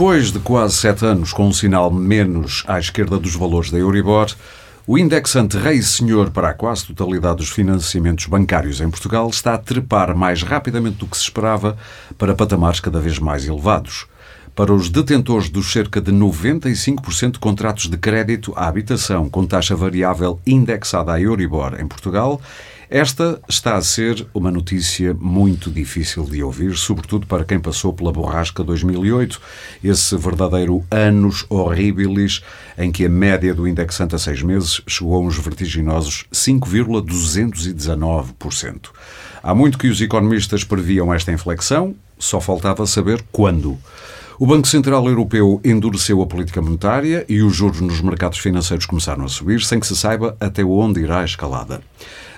Depois de quase sete anos com um sinal menos à esquerda dos valores da Euribor, o indexante Rei Senhor para a quase totalidade dos financiamentos bancários em Portugal está a trepar mais rapidamente do que se esperava para patamares cada vez mais elevados. Para os detentores dos cerca de 95% de contratos de crédito à habitação com taxa variável indexada à Euribor em Portugal, esta está a ser uma notícia muito difícil de ouvir, sobretudo para quem passou pela borrasca 2008, esse verdadeiro anos horribilis em que a média do indexante a seis meses chegou a uns vertiginosos 5,219%. Há muito que os economistas previam esta inflexão, só faltava saber quando. O Banco Central Europeu endureceu a política monetária e os juros nos mercados financeiros começaram a subir sem que se saiba até onde irá a escalada.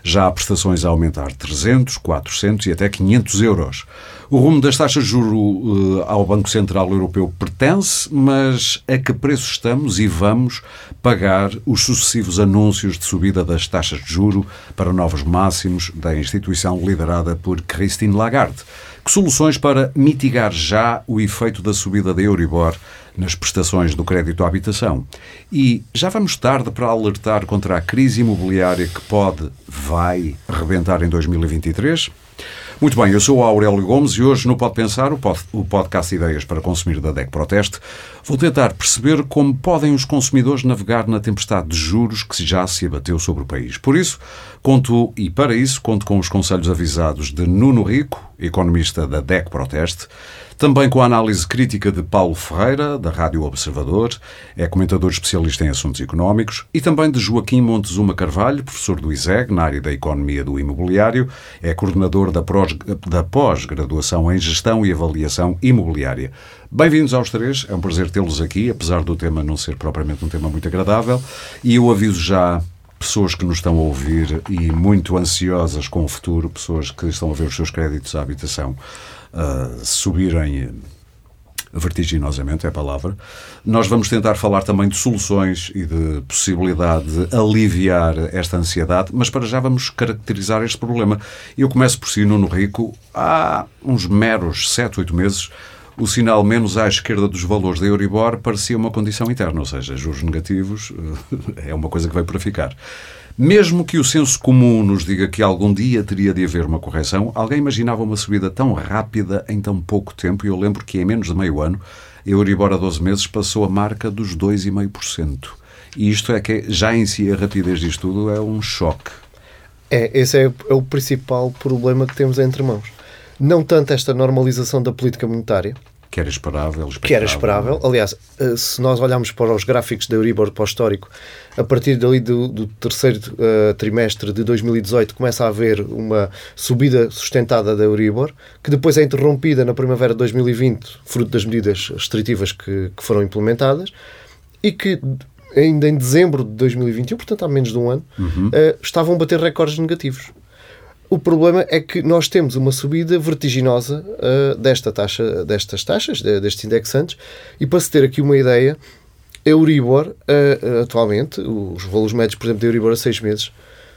Já há prestações a aumentar 300, 400 e até 500 euros. O rumo das taxas de juro uh, ao Banco Central Europeu pertence, mas a que preço estamos e vamos pagar os sucessivos anúncios de subida das taxas de juro para novos máximos da instituição liderada por Christine Lagarde? Que soluções para mitigar já o efeito da subida da Euribor nas prestações do crédito à habitação? E já vamos tarde para alertar contra a crise imobiliária que pode, vai, rebentar em 2023? Muito bem, eu sou o Aurélio Gomes e hoje no Pode Pensar, o podcast Ideias para Consumir da DEC Proteste, vou tentar perceber como podem os consumidores navegar na tempestade de juros que já se abateu sobre o país. Por isso, conto, e para isso, conto com os conselhos avisados de Nuno Rico, economista da DEC Proteste, também com a análise crítica de Paulo Ferreira, da Rádio Observador, é comentador especialista em assuntos económicos, e também de Joaquim Montezuma Carvalho, professor do ISEG, na área da economia do imobiliário, é coordenador da pós-graduação em gestão e avaliação imobiliária. Bem-vindos aos três, é um prazer tê-los aqui, apesar do tema não ser propriamente um tema muito agradável, e eu aviso já pessoas que nos estão a ouvir e muito ansiosas com o futuro, pessoas que estão a ver os seus créditos à habitação subirem vertiginosamente, é a palavra. Nós vamos tentar falar também de soluções e de possibilidade de aliviar esta ansiedade, mas para já vamos caracterizar este problema. Eu começo por si, Nuno Rico. Há uns meros 7, 8 meses, o sinal menos à esquerda dos valores da Euribor parecia uma condição interna, ou seja, juros negativos é uma coisa que veio para ficar. Mesmo que o senso comum nos diga que algum dia teria de haver uma correção, alguém imaginava uma subida tão rápida em tão pouco tempo? E eu lembro que em menos de meio ano, a Euribor a 12 meses passou a marca dos 2,5%. E isto é que, já em si, a rapidez disto tudo é um choque. É, esse é, é o principal problema que temos entre mãos. Não tanto esta normalização da política monetária, que era esperável. Que era esperável. Aliás, eh, se nós olharmos para os gráficos da Euribor para o histórico, a partir dali do, do terceiro uh, trimestre de 2018 começa a haver uma subida sustentada da Euribor, que depois é interrompida na primavera de 2020, fruto das medidas restritivas que, que foram implementadas, e que ainda em dezembro de 2021, portanto há menos de um ano, uhum. uh, estavam a bater recordes negativos. O problema é que nós temos uma subida vertiginosa uh, desta taxa, destas taxas, de, destes indexantes, e para se ter aqui uma ideia, Euribor, uh, atualmente, os valores médios, por exemplo, de Euribor a seis meses,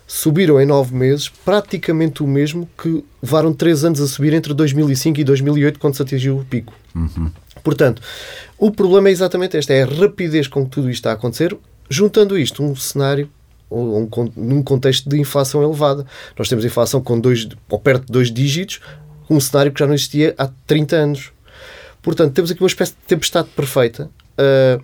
subiram em nove meses praticamente o mesmo que levaram três anos a subir entre 2005 e 2008, quando se atingiu o pico. Uhum. Portanto, o problema é exatamente este, é a rapidez com que tudo isto está a acontecer, juntando isto um cenário um, num contexto de inflação elevada. Nós temos inflação com dois, ou perto de dois dígitos, um cenário que já não existia há 30 anos. Portanto, temos aqui uma espécie de tempestade perfeita, uh,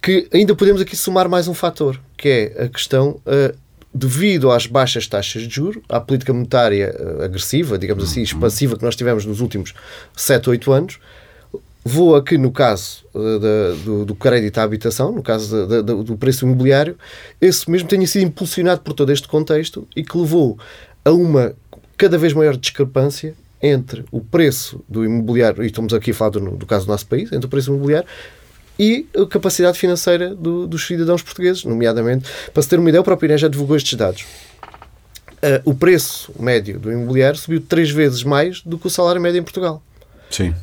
que ainda podemos aqui somar mais um fator, que é a questão, uh, devido às baixas taxas de juro, à política monetária uh, agressiva, digamos assim, uhum. expansiva que nós tivemos nos últimos 7, 8 anos, Vou aqui no caso uh, do, do, crédito à habitação, no caso de, de, do preço imobiliário, esse mesmo tenha sido impulsionado por todo este contexto e que levou a uma cada vez maior discrepância entre o preço do imobiliário, e estamos aqui a falar do, do caso do nosso país, entre o preço imobiliário e a capacidade financeira do, dos cidadãos portugueses, nomeadamente, para se ter uma ideia, o próprio INE já divulgou estes dados. Uh, o preço médio do imobiliário subiu três vezes mais do que o salário médio em Portugal. Sim.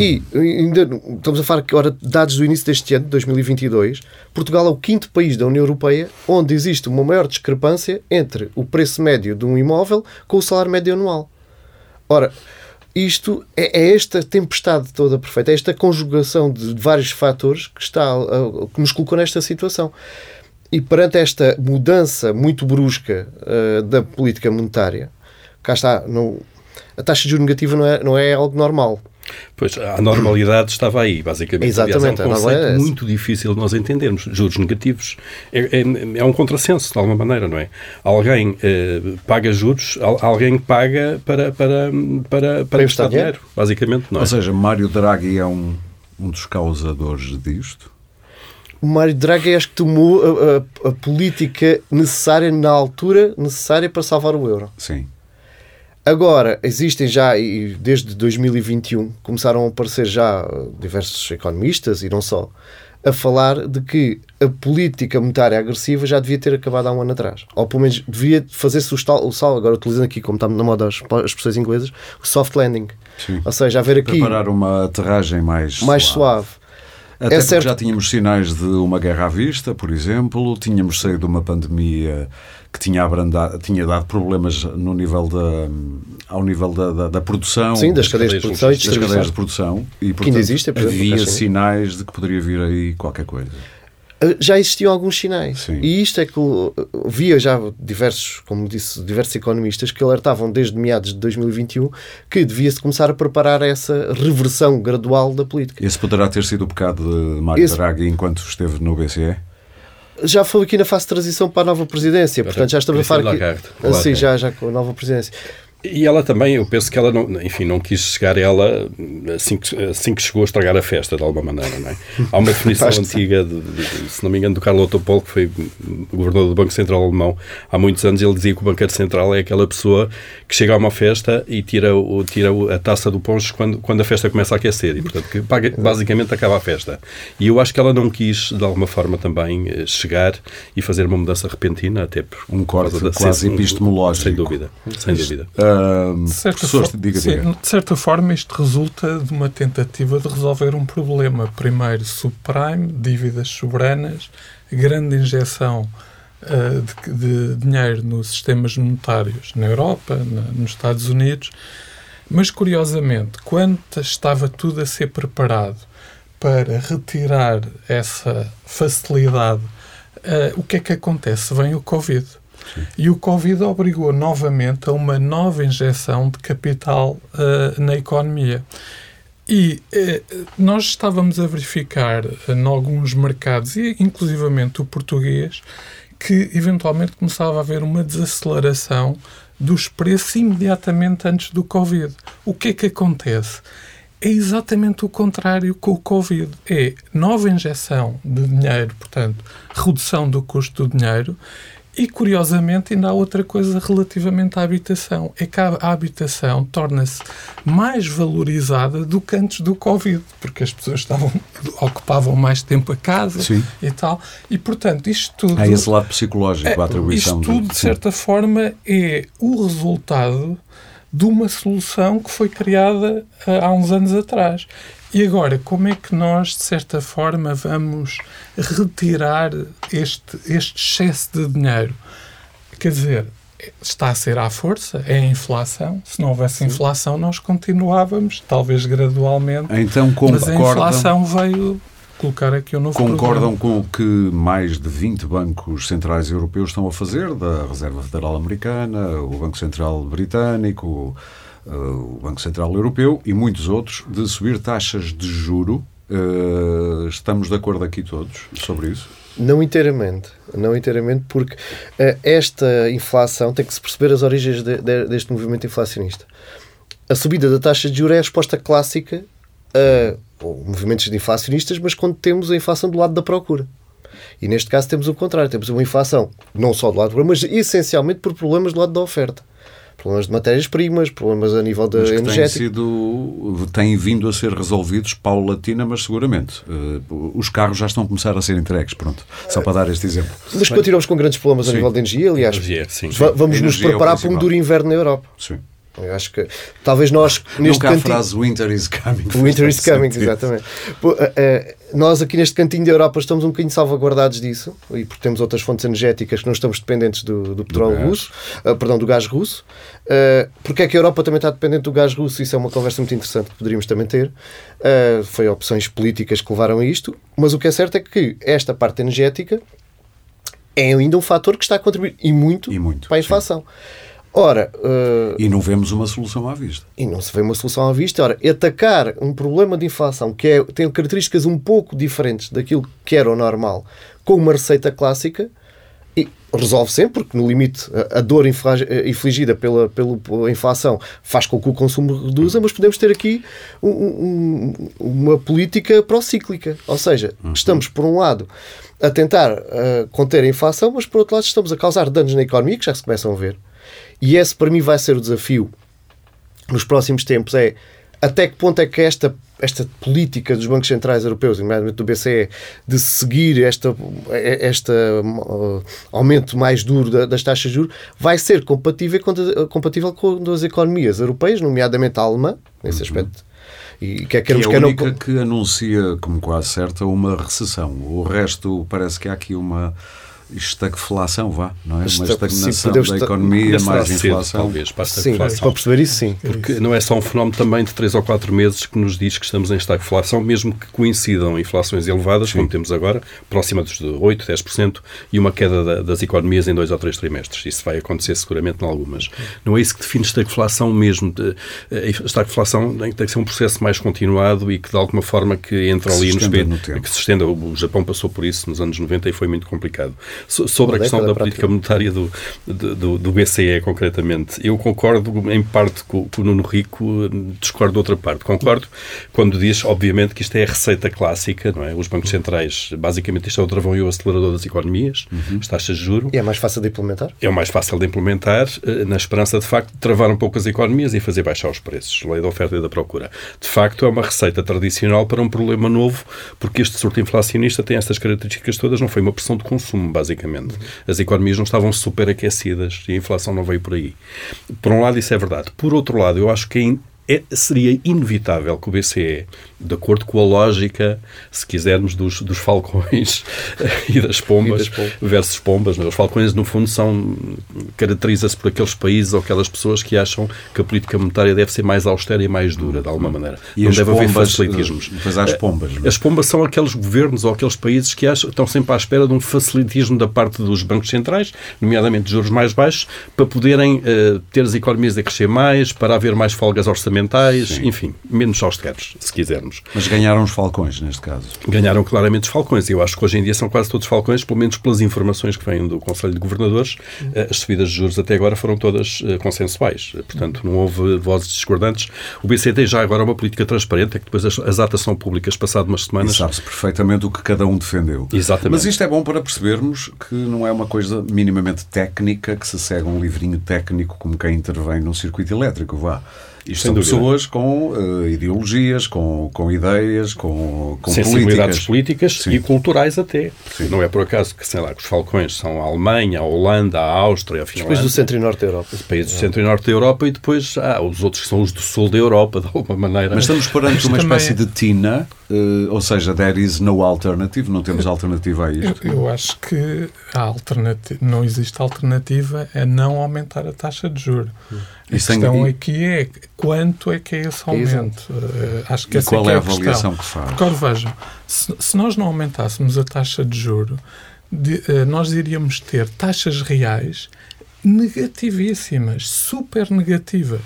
E ainda estamos a falar que, ora, dados do início deste ano, 2022, Portugal é o quinto país da União Europeia onde existe uma maior discrepância entre o preço médio de um imóvel com o salário médio anual. Ora, Isto é, é, esta tempestade toda perfeita, é esta conjugação de vários fatores que, está, que nos colocou nesta situação. E perante esta mudança muito brusca uh, da política monetária, cá está, no, a taxa de juros negativa não é, não é algo normal. Pois, a normalidade estava aí, basicamente. Exatamente. Aliás, é um conceito é muito difícil de nós entendermos. Juros negativos é, é, é, um contrassenso, de alguma maneira, não é? Alguém eh, paga juros, alguém paga para, para, para, para emprestar dinheiro, basicamente, não é? Ou seja, Mário Draghi é um, um dos causadores disto? O Mário Draghi acho que tomou a, a, a política necessária na altura necessária para salvar o euro. Sim. Agora, existem já, e desde 2021, começaram a aparecer já diversos economistas, e não só, a falar de que a política monetária agressiva já devia ter acabado há um ano atrás. Ou pelo menos devia fazer-se o, o sal, agora utilizando aqui, como está na moda as, as expressões inglesas, o soft landing. Sim. Ou seja, haver aqui... Preparar uma aterragem mais, mais suave. suave. Até é certo... já tínhamos sinais de uma guerra à vista, por exemplo, tínhamos saído de uma pandemia que tinha, abrandado, tinha dado problemas no nível da, ao nível da, da, da produção. Sim, das, das cadeias de produção e Das cadeias de produção. E, portanto, que ainda existe, é, havia sinais de que poderia vir aí qualquer coisa. Eh, já existiam alguns sinais. Sim. E isto é que via já diversos, como disse, diversos economistas que alertavam desde meados de 2021 que devia-se começar a preparar essa reversão gradual da política. Esse poderá ter sido o pecado de Mário Esse... Draghi enquanto esteve no BCE? Já foi aqui na fase de transição para a nova presidência, portanto já estamos a falar aqui. Sim, já, já com a nova presidência. E ela também, eu penso que ela, não, enfim, não quis chegar ela assim que, assim que chegou a estragar a festa, de alguma maneira, não é? Há uma definição antiga, de, de, se não me engano, do Carlo Topol, que foi governador do Banco Central Alemão há muitos anos, ele dizia que o banqueiro central é aquela pessoa que chega a uma festa e tira, o, tira a taça do poncho quando, quando a festa começa a aquecer e, portanto, que basicamente acaba a festa. E eu acho que ela não quis, de alguma forma, também eh, chegar e fazer uma mudança repentina, até por um corte quase epistemológico. Sem dúvida, sem dúvida. Uh, de, certa pessoas, diga, sim, diga. de certa forma, isto resulta de uma tentativa de resolver um problema. Primeiro, subprime, dívidas soberanas, grande injeção uh, de, de, dinheiro nos sistemas monetários na Europa, na, nos Estados Unidos. Mas, curiosamente, quando estava tudo a ser preparado para retirar essa facilidade, uh, o que é que acontece? Vem o Covid. E o Covid obrigou novamente a uma nova injeção de capital uh, na economia. E eh, nós estávamos a verificar uh, em alguns mercados, e inclusivamente o português, que eventualmente começava a haver uma desaceleração dos preços imediatamente antes do Covid. O que é que acontece? É exatamente o contrário com o Covid. É nova injeção de dinheiro, portanto, redução do custo do dinheiro e, curiosamente, ainda há outra coisa relativamente à habitação. É que a, habitação torna-se mais valorizada do que antes do Covid, porque as pessoas estavam, ocupavam mais tempo a casa Sim. e tal. E, portanto, isto tudo... Há esse lado psicológico, é, a atribuição. Isto tudo, de, de certa forma, é o resultado de uma solução que foi criada uh, há uns anos atrás. E agora, como é que nós, de certa forma, vamos retirar este, este excesso de dinheiro? Quer dizer, está a ser à força, é a inflação. Se não houvesse Sim. inflação, nós continuávamos, talvez gradualmente. Então, mas a inflação veio colocar aqui um novo Concordam problema. com o que mais de 20 bancos centrais europeus estão a fazer, da Reserva Federal Americana, o Banco Central Britânico, o Banco Central Europeu e muitos outros, de subir taxas de juro. Uh, estamos de acordo aqui todos sobre isso? Não inteiramente, não inteiramente, porque uh, esta inflação tem que se perceber as origens de, de, deste movimento inflacionista. A subida da taxa de juros é a resposta clássica a movimentos de inflacionistas, mas quando temos a inflação do lado da procura. E neste caso temos o contrário, temos uma inflação não só do lado do procura, mas essencialmente por problemas do lado da oferta problemas de matérias-primas, problemas a nível da energética. Têm, sido, têm vindo a ser resolvidos paulatina, mas seguramente. Uh, os carros já estão a começar a ser entregues, pronto, só para dar este exemplo. Mas continuamos com grandes problemas sim. a nível de energia, aliás. Energia, sim. Vamos nos preparar é para um duro inverno na Europa. Sim. Eu acho que talvez nós neste Nunca cantinho... a frase Winter is coming. Winter is coming, exatamente. Pô, uh, uh, nós aqui neste cantinho da Europa estamos um bocadinho salvaguardados disso e porque temos outras fontes energéticas que não estamos dependentes do, do petróleo do russo, uh, perdão, do gás russo. Uh, porque é que a Europa também está dependente do gás russo? Isso é uma conversa muito interessante que poderíamos também ter. Foi opções políticas que levaram a isto, mas o que é certo é que esta parte energética é ainda um fator que está a contribuir e muito, e muito para a inflação. Sim. Ora, uh, e não vemos uma solução à vista. E não se vê uma solução à vista. Ora, atacar um problema de inflação que é, tem características um pouco diferentes daquilo que era o normal, com uma receita clássica, e resolve sempre, porque no limite a, a dor infligida pela, pela inflação faz com que o consumo reduza, mas podemos ter aqui um, um, uma política procíclica. Ou seja, uhum. estamos, por um lado, a tentar uh, conter a inflação, mas por outro lado estamos a causar danos na economia, que já se começam a ver e esse, para mim, vai ser o desafio nos próximos tempos: é até que ponto é que esta, esta política dos bancos centrais europeus, nomeadamente do BCE, de seguir esta, este uh, aumento mais duro das taxas de juros, vai ser compatível com, compatível com as economias europeias, nomeadamente a alemã, nesse uhum. aspecto. E quer que é a única não... que anuncia, como quase certa, uma recessão. O resto parece que há aqui uma estagflação, vá, não é? Uma estagnação sim, da economia, mais inflação. Cedo, talvez, para a sim, para perceber isso, sim. Porque não é só um fenómeno também de 3 ou 4 meses que nos diz que estamos em estagflação, mesmo que coincidam inflações elevadas, sim. como temos agora, próximas de 8, 10%, e uma queda das economias em 2 ou 3 trimestres. Isso vai acontecer seguramente em algumas. Não é isso que define estagflação mesmo. A estagflação tem que ser um processo mais continuado e que de alguma forma que entra ali nos que se estenda. O Japão passou por isso nos anos 90 e foi muito complicado sobre a questão da política monetária do, do, do, BCE, concretamente, eu concordo em parte com, com o Nuno Rico, discordo de outra parte. Concordo quando diz, obviamente, que isto é a receita clássica, não é? Os bancos centrais, basicamente, isto é o travão e o acelerador das economias, uhum. as taxas de juro. E é mais fácil de implementar? É o mais fácil de implementar, eh, na esperança, de facto, de travar um pouco as economias e fazer baixar os preços. Lei da oferta e da procura. De facto, é uma receita tradicional para um problema novo, porque este surto inflacionista tem estas características todas, não foi uma pressão de consumo, basicamente basicamente. As economias não estavam superaquecidas e a inflação não veio por aí. Por um lado, isso é verdade. Por outro lado, eu acho que é, seria inevitável que o BCE de acordo com a lógica, se quisermos, dos, dos falcões e das pombas, e das versus pombas. Né? Os falcões, no fundo, são caracteriza-se por aqueles países ou aquelas pessoas que acham que a política monetária deve ser mais austera e mais dura, de alguma maneira. E Não deve pombas, haver facilitismos. Depois há as pombas. Mas... As pombas são aqueles governos ou aqueles países que acham, estão sempre à espera de um facilitismo da parte dos bancos centrais, nomeadamente de juros mais baixos, para poderem uh, ter as economias a crescer mais, para haver mais folgas orçamentais, Sim. enfim, menos austeros, se quisermos. Mas ganharam os falcões, neste caso. Ganharam claramente os falcões. Eu acho que hoje em dia são quase todos falcões, pelo menos pelas informações que vêm do Conselho de Governadores. Eh, as subidas de juros até agora foram todas eh, consensuais. Portanto, não houve vozes discordantes. O BCE tem já agora uma política transparente, é que depois as, as atas são públicas passado umas semanas. Sabe-se perfeitamente o que cada um defendeu. Exatamente. Mas isto é bom para percebermos que não é uma coisa minimamente técnica, que se segue um livrinho técnico como quem intervém num circuito elétrico, vá. Isto Sem são dúvida. pessoas com uh, ideologias, com, com ideias, com, com Sensibilidades políticas, políticas e culturais até. Sim. Não é por acaso que, sei lá, que os falcões são a Alemanha, a Holanda, a Áustria, a Finlândia. Depois do centro e norte da Europa. Os países do centro e norte da Europa e depois ah, os outros que são os do sul da Europa, de alguma maneira. Mas estamos perante uma espécie de tina, uh, ou seja, there is no alternative, não temos alternativa a isto. Eu, eu acho que a alternativa, não existe alternativa a não aumentar a taxa de juros. A Isso questão tem... aqui é quanto é que é esse aumento. Uh, acho que e essa qual é, é a avaliação que faz? Porque, vejam, se, se, nós não aumentássemos a taxa de juro, de, uh, nós iríamos ter taxas reais negativíssimas, super negativas.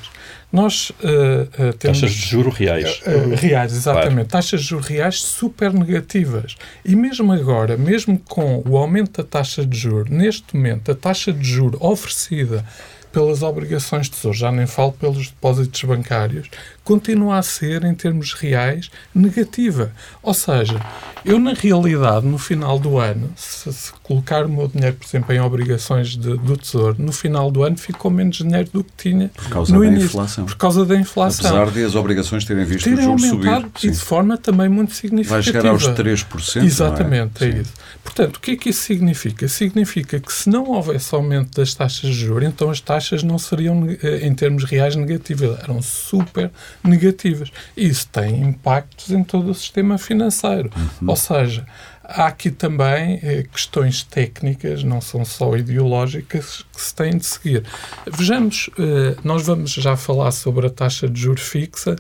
Nós uh, uh, temos. Taxas de juros reais. Uh, reais, exatamente. Claro. Taxas de juros reais super negativas. E mesmo agora, mesmo com o aumento da taxa de juros, neste momento, a taxa de juros oferecida pelas obrigações de tesouro, já nem falo pelos depósitos bancários, continua a ser, em termos reais, negativa. Ou seja, eu, na realidade, no final do ano, se, se colocar o meu dinheiro, por exemplo, em obrigações de, do Tesouro, no final do ano fico com menos dinheiro do que tinha por causa no da início. Inflação. Por causa da inflação. Apesar de as obrigações terem visto terem os juros subir. e de forma também muito significativa. Vai chegar aos 3%. Exatamente, é? é isso. Portanto, o que é que isso significa? Significa que se não houvesse aumento das taxas de juros, então as taxas não seriam, eh, em termos reais, negativas. Eram super negativas. Isso tem impactos em todo o sistema financeiro. Uhum. Ou seja, há aqui também eh, questões técnicas, não são só ideológicas, que se têm de seguir. Vejamos, eh, nós vamos já falar sobre a taxa de juros fixa,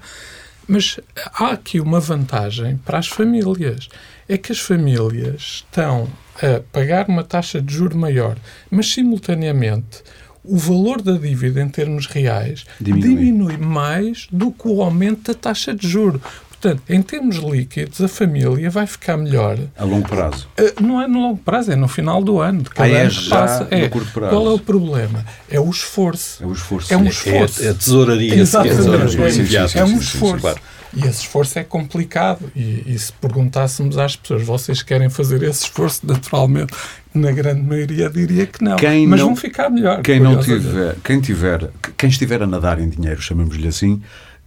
mas há aqui uma vantagem para as famílias. É que as famílias estão a pagar uma taxa de juro maior, mas simultaneamente o valor da dívida em termos reais Diminui. diminui mais do que o aumento da taxa de juro. Portanto, em termos líquidos, a família vai ficar melhor. A longo prazo. Eh, Não é no longo prazo, é no final do ano. De cada Ah, é ano que já passa. É. curto prazo. Qual é o problema? É o esforço. É o esforço. É um É, esforço. é a tesouraria. Exatamente. sim, a tesouraria É, é um esforço. E esse esforço é complicado. E, e se perguntássemos às pessoas, vocês querem fazer esse esforço? Naturalmente, na grande maioria diria que não. Quem Mas não- vão ficar melhor. Quem não tiver, quem tiver, quem estiver a nadar em dinheiro, chamemos-lhe assim,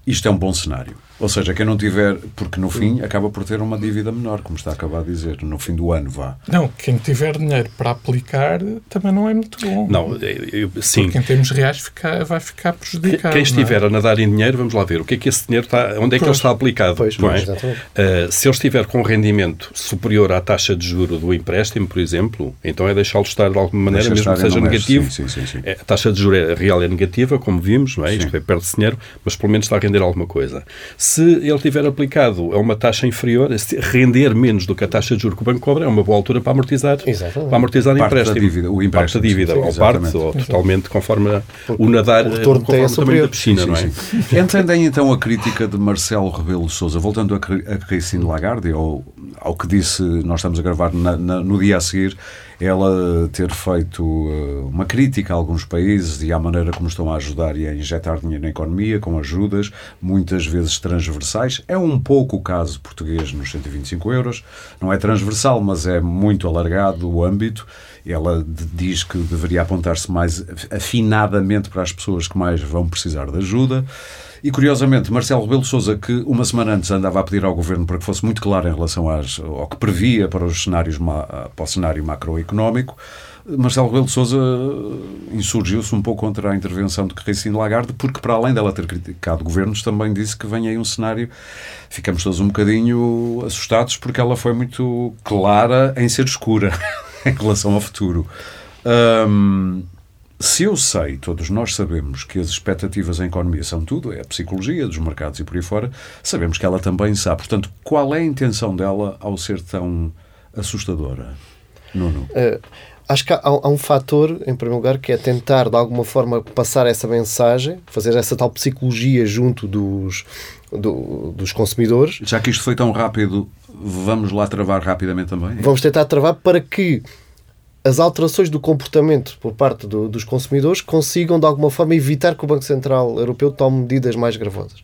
isto é um bom cenário. Ou seja, quem não tiver, porque no fim acaba por ter uma dívida menor, como está a acabar de dizer, no fim do ano vá. Não, quem tiver dinheiro para aplicar também não é muito bom. Não, eu- sim. Porque em termos reais fica- vai ficar prejudicado. Quem é? estiver a nadar em dinheiro, vamos lá ver o que é que esse dinheiro está, onde é que ele Pois. está aplicado. Pois, não é? exatamente. Uh, se ele estiver com um rendimento superior à taxa de juro do empréstimo, por exemplo, então é deixá-lo estar de alguma maneira, Deixa mesmo que seja negativo. Sim, sim, sim, sim. É, a taxa de juro é- real é negativa, como vimos, não é? Sim. Isto é, perde-se dinheiro, mas pelo menos está a render alguma coisa. Se ele tiver aplicado a uma taxa inferior, se render menos do que a taxa de juro que o banco cobra, é uma boa altura para amortizar, Exatamente. para amortizar o Parte empréstimo. dívida, o Parte da empréstimo, dívida, sim, ou exatamente. parte, ou totalmente, conforme Porque o nadar, o retorno conforme tem o tamanho da piscina, Sim, não é? sim. Entendem então a crítica de Marcelo Rebelo Sousa, voltando a, a Christine Lagarde, ao, ao que disse, nós estamos a gravar na- na- no dia a seguir, ela ter feito eh, uma crítica a alguns países e à maneira como estão a ajudar e a injetar dinheiro na economia, com ajudas, muitas vezes transversais. É um pouco o caso português nos 125 euros. Não é transversal, mas é muito alargado o âmbito. Ela diz que deveria apontar-se mais afinadamente para as pessoas que mais vão precisar de ajuda. E curiosamente, Marcelo Rebelo de Sousa, que uma semana antes andava a pedir ao governo para que fosse muito claro em relação às, ao que previa para, os cenários, para o cenário macroeconómico, Marcelo Rebelo Sousa insurgiu-se um pouco contra a intervenção de Christine Lagarde, porque para além dela ter criticado governos, também disse que vem aí um cenário, ficamos todos um bocadinho assustados, porque ela foi muito clara em ser escura em relação ao futuro. Hum, se eu sei, todos nós sabemos que as expectativas em economia são tudo, é a psicologia dos mercados e por aí fora, sabemos que ela também sabe. Portanto, qual é a intenção dela ao ser tão assustadora? Nuno. Eh, acho que há, há um fator, em primeiro lugar, que é tentar, de alguma forma, passar essa mensagem, fazer essa tal psicologia junto dos, do- dos consumidores. Já que isto foi tão rápido, vamos lá travar rapidamente também? Vamos tentar travar para que as alterações do comportamento por parte do- dos consumidores consigam, de alguma forma, evitar que o Banco Central Europeu tome medidas mais gravosas.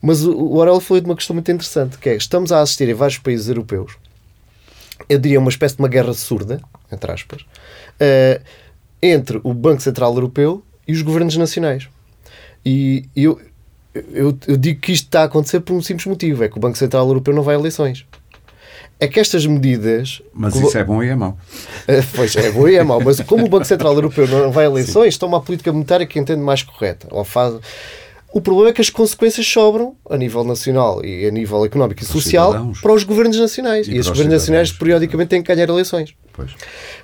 Mas o, o falou de uma questão muito interessante, que é, estamos a assistir em vários países europeus, eu diria uma espécie de uma guerra surda, entre aspas, eh, entre o Banco Central Europeu e os governos nacionais. E eu, eu, eu digo que isto está a acontecer por um simples motivo, é que o Banco Central Europeu não vai a eleições. É que estas medidas... Mas isso é bom e é mau. eh, Pois é, bom e é mau, mas como o Banco Central Europeu não vai a eleições, toma a política monetária que entende mais correta. Ou faz... O problema é que as consequências sobram a nível nacional e a nível económico e Para social cidadãos. para os governos nacionais. E E, os governos nacionais periodicamente têm que ganhar eleições. Pois.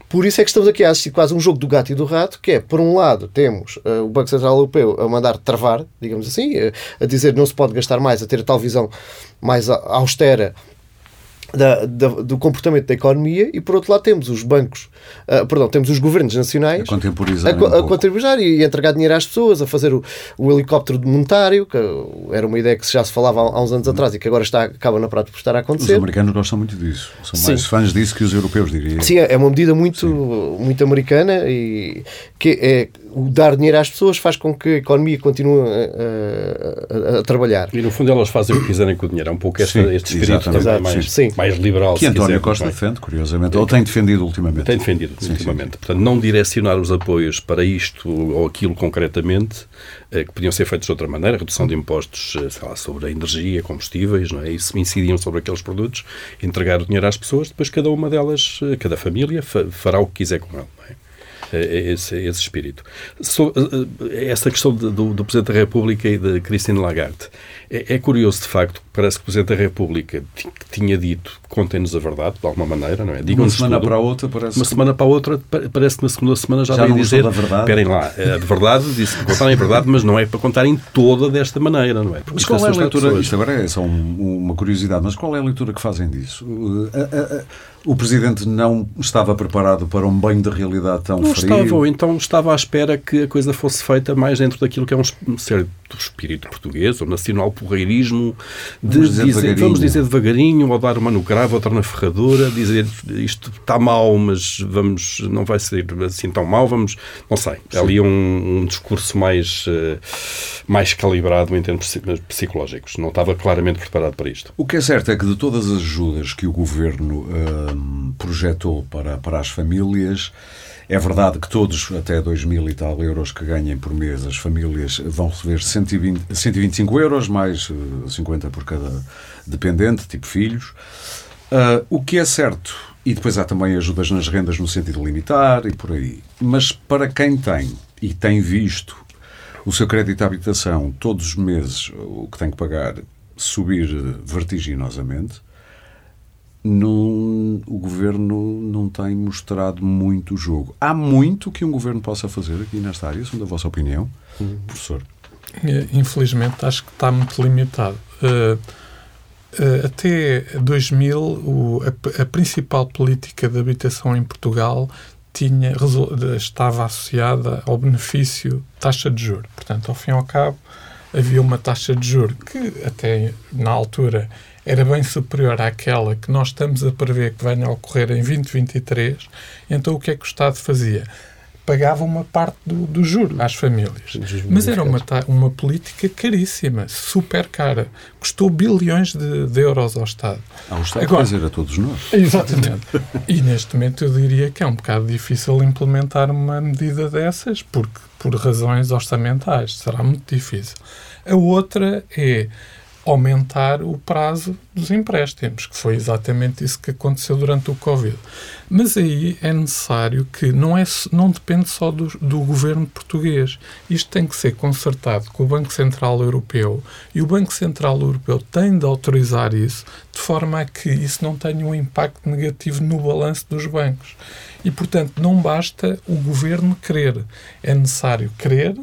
Por isso é que estamos aqui a assistir quase um jogo do gato e do rato, que é, por um lado, temos eh, o Banco Central Europeu a mandar travar, digamos assim, eh, a dizer que não se pode gastar mais, a ter a tal visão mais austera da, da, do comportamento da economia e por outro lado temos os bancos, uh, perdão, temos os governos nacionais a contemporizar, a, um a contemporizar e, a entregar dinheiro às pessoas, a fazer o, o, helicóptero monetário, que era uma ideia que já se falava há, uns anos atrás e que agora está, acaba na prática por estar a acontecer. Os americanos gostam muito disso, são Sim. mais fãs disso que os europeus, diria. Sim, é uma medida muito, muito americana e que é o dar dinheiro às pessoas faz com que a economia continue a, a, a trabalhar. E no fundo elas fazem o que quiserem com o dinheiro. É um pouco esta, este espírito também mais, sim. Mais liberal. Que António quiser, Costa defende, curiosamente, ou tem defendido ultimamente. Tem defendido sim, ultimamente. Sim. Portanto, não direcionar os apoios para isto ou aquilo concretamente, eh, que podiam ser feitos de outra maneira, redução de impostos eh, lá, sobre a energia, combustíveis, não é? Isso incidiam sobre aqueles produtos, entregar o dinheiro às pessoas, depois cada uma delas, eh, cada família, fará o que quiser com ele. Não é? É, é esse, esse espírito. So, essa questão do, do, Presidente da República e de Christine Lagarde. É, é, curioso, de facto, parece que o Presidente da República tinha dito, contem-nos a verdade, de alguma maneira, não é? Uma semana tudo. para a outra parece... Uma que... semana para a outra parece que na segunda semana já, já veio dizer... Esperem lá, a verdade, disse que contarem a verdade, mas não é para contarem toda desta maneira, não é? Porque mas qual é a leitura... Isto agora é só um, uma curiosidade, mas qual é a leitura que fazem disso? Uh, uh, uh, o Presidente não estava preparado para um banho de realidade tão não frio? Não estava, ou então estava à espera que a coisa fosse feita mais dentro daquilo que é um certo espírito português, ou nacional porreirismo, de vamos dizer, dizer vamos dizer devagarinho, ou dar uma no cravo, outra na ferradura, dizer isto está mal, mas vamos, não vai ser assim tão mal, vamos, não sei. Sim. Ali um, um discurso mais, uh, mais calibrado em termos psicológicos. Não estava claramente preparado para isto. O que é certo é que de todas as ajudas que o Governo uh, projetou para, para as famílias. É verdade que todos, até 2 mil e tal euros que ganhem por mês, as famílias vão receber 120, 125 euros, mais 50 eh, por cada dependente, tipo filhos. Uh, o que é certo, e depois há também ajudas nas rendas no sentido limitar e por aí. Mas para quem tem e tem visto o seu crédito de habitação todos os meses, o que tem que pagar, subir vertiginosamente, não, o governo não tem mostrado muito jogo. Há muito que um governo possa fazer aqui nesta área, segundo a vossa opinião, professor? É, infelizmente, acho que está muito limitado. Uh, uh, até 2000, o, a, a, principal política de habitação em Portugal tinha, estava associada ao benefício taxa de juros. Portanto, ao fim e ao cabo, havia uma taxa de juros que, até na altura, era bem superior àquela que nós estamos a prever que venha a ocorrer em 2023, então o que é que o Estado fazia? Pagava uma parte do, do juro às famílias. Mas era uma, uma política caríssima, super cara. Custou bilhões de, de euros ao Estado. Ao Estado Agora, fazer a todos nós. Exatamente. e neste momento eu diria que é um bocado difícil implementar uma medida dessas, porque por razões orçamentais. Será muito difícil. A outra é aumentar o prazo dos empréstimos, que foi exatamente isso que aconteceu durante o Covid. Mas aí é necessário que não, é, não depende só do, do governo português. Isto tem que ser consertado com o Banco Central Europeu e o Banco Central Europeu tem de autorizar isso de forma a que isso não tenha um impacto negativo no balanço dos bancos. E, portanto, não basta o governo querer. É necessário querer,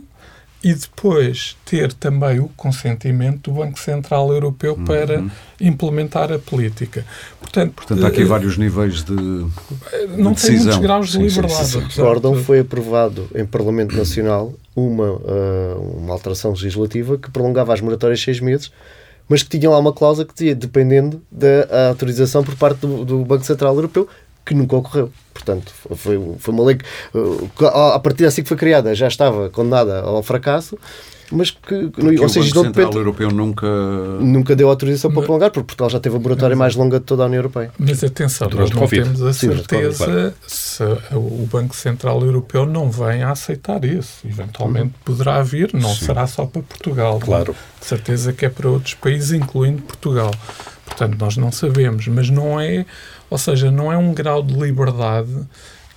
e depois ter também o consentimento do Banco Central Europeu uhum. para implementar a política. Portanto, Portanto há aqui uh, vários níveis de, não de tem muitos graus de liberdade. Se recordam, foi aprovado em Parlamento Nacional uma, uh, uma alteração legislativa que prolongava as moratórias seis meses, mas que tinha lá uma cláusula que dizia, dependendo da autorização por parte do, do Banco Central Europeu, que nunca ocorreu. Portanto, foi, foi uma lei que, a partir assim que foi criada, já estava condenada ao fracasso, mas que, porque ou seja, o Banco Central Europeu nunca... Nunca deu autorização para prolongar, porque Portugal já teve a moratória mais longa de toda a União Europeia. Mas atenção, nós não temos a certeza se o Banco Central Europeu não vem a aceitar isso. Eventualmente uhum. poderá vir, não Sim. será só para Portugal. Claro. De certeza que é para outros países, incluindo Portugal. Portanto, nós não sabemos, mas não é ou seja, não é um grau de liberdade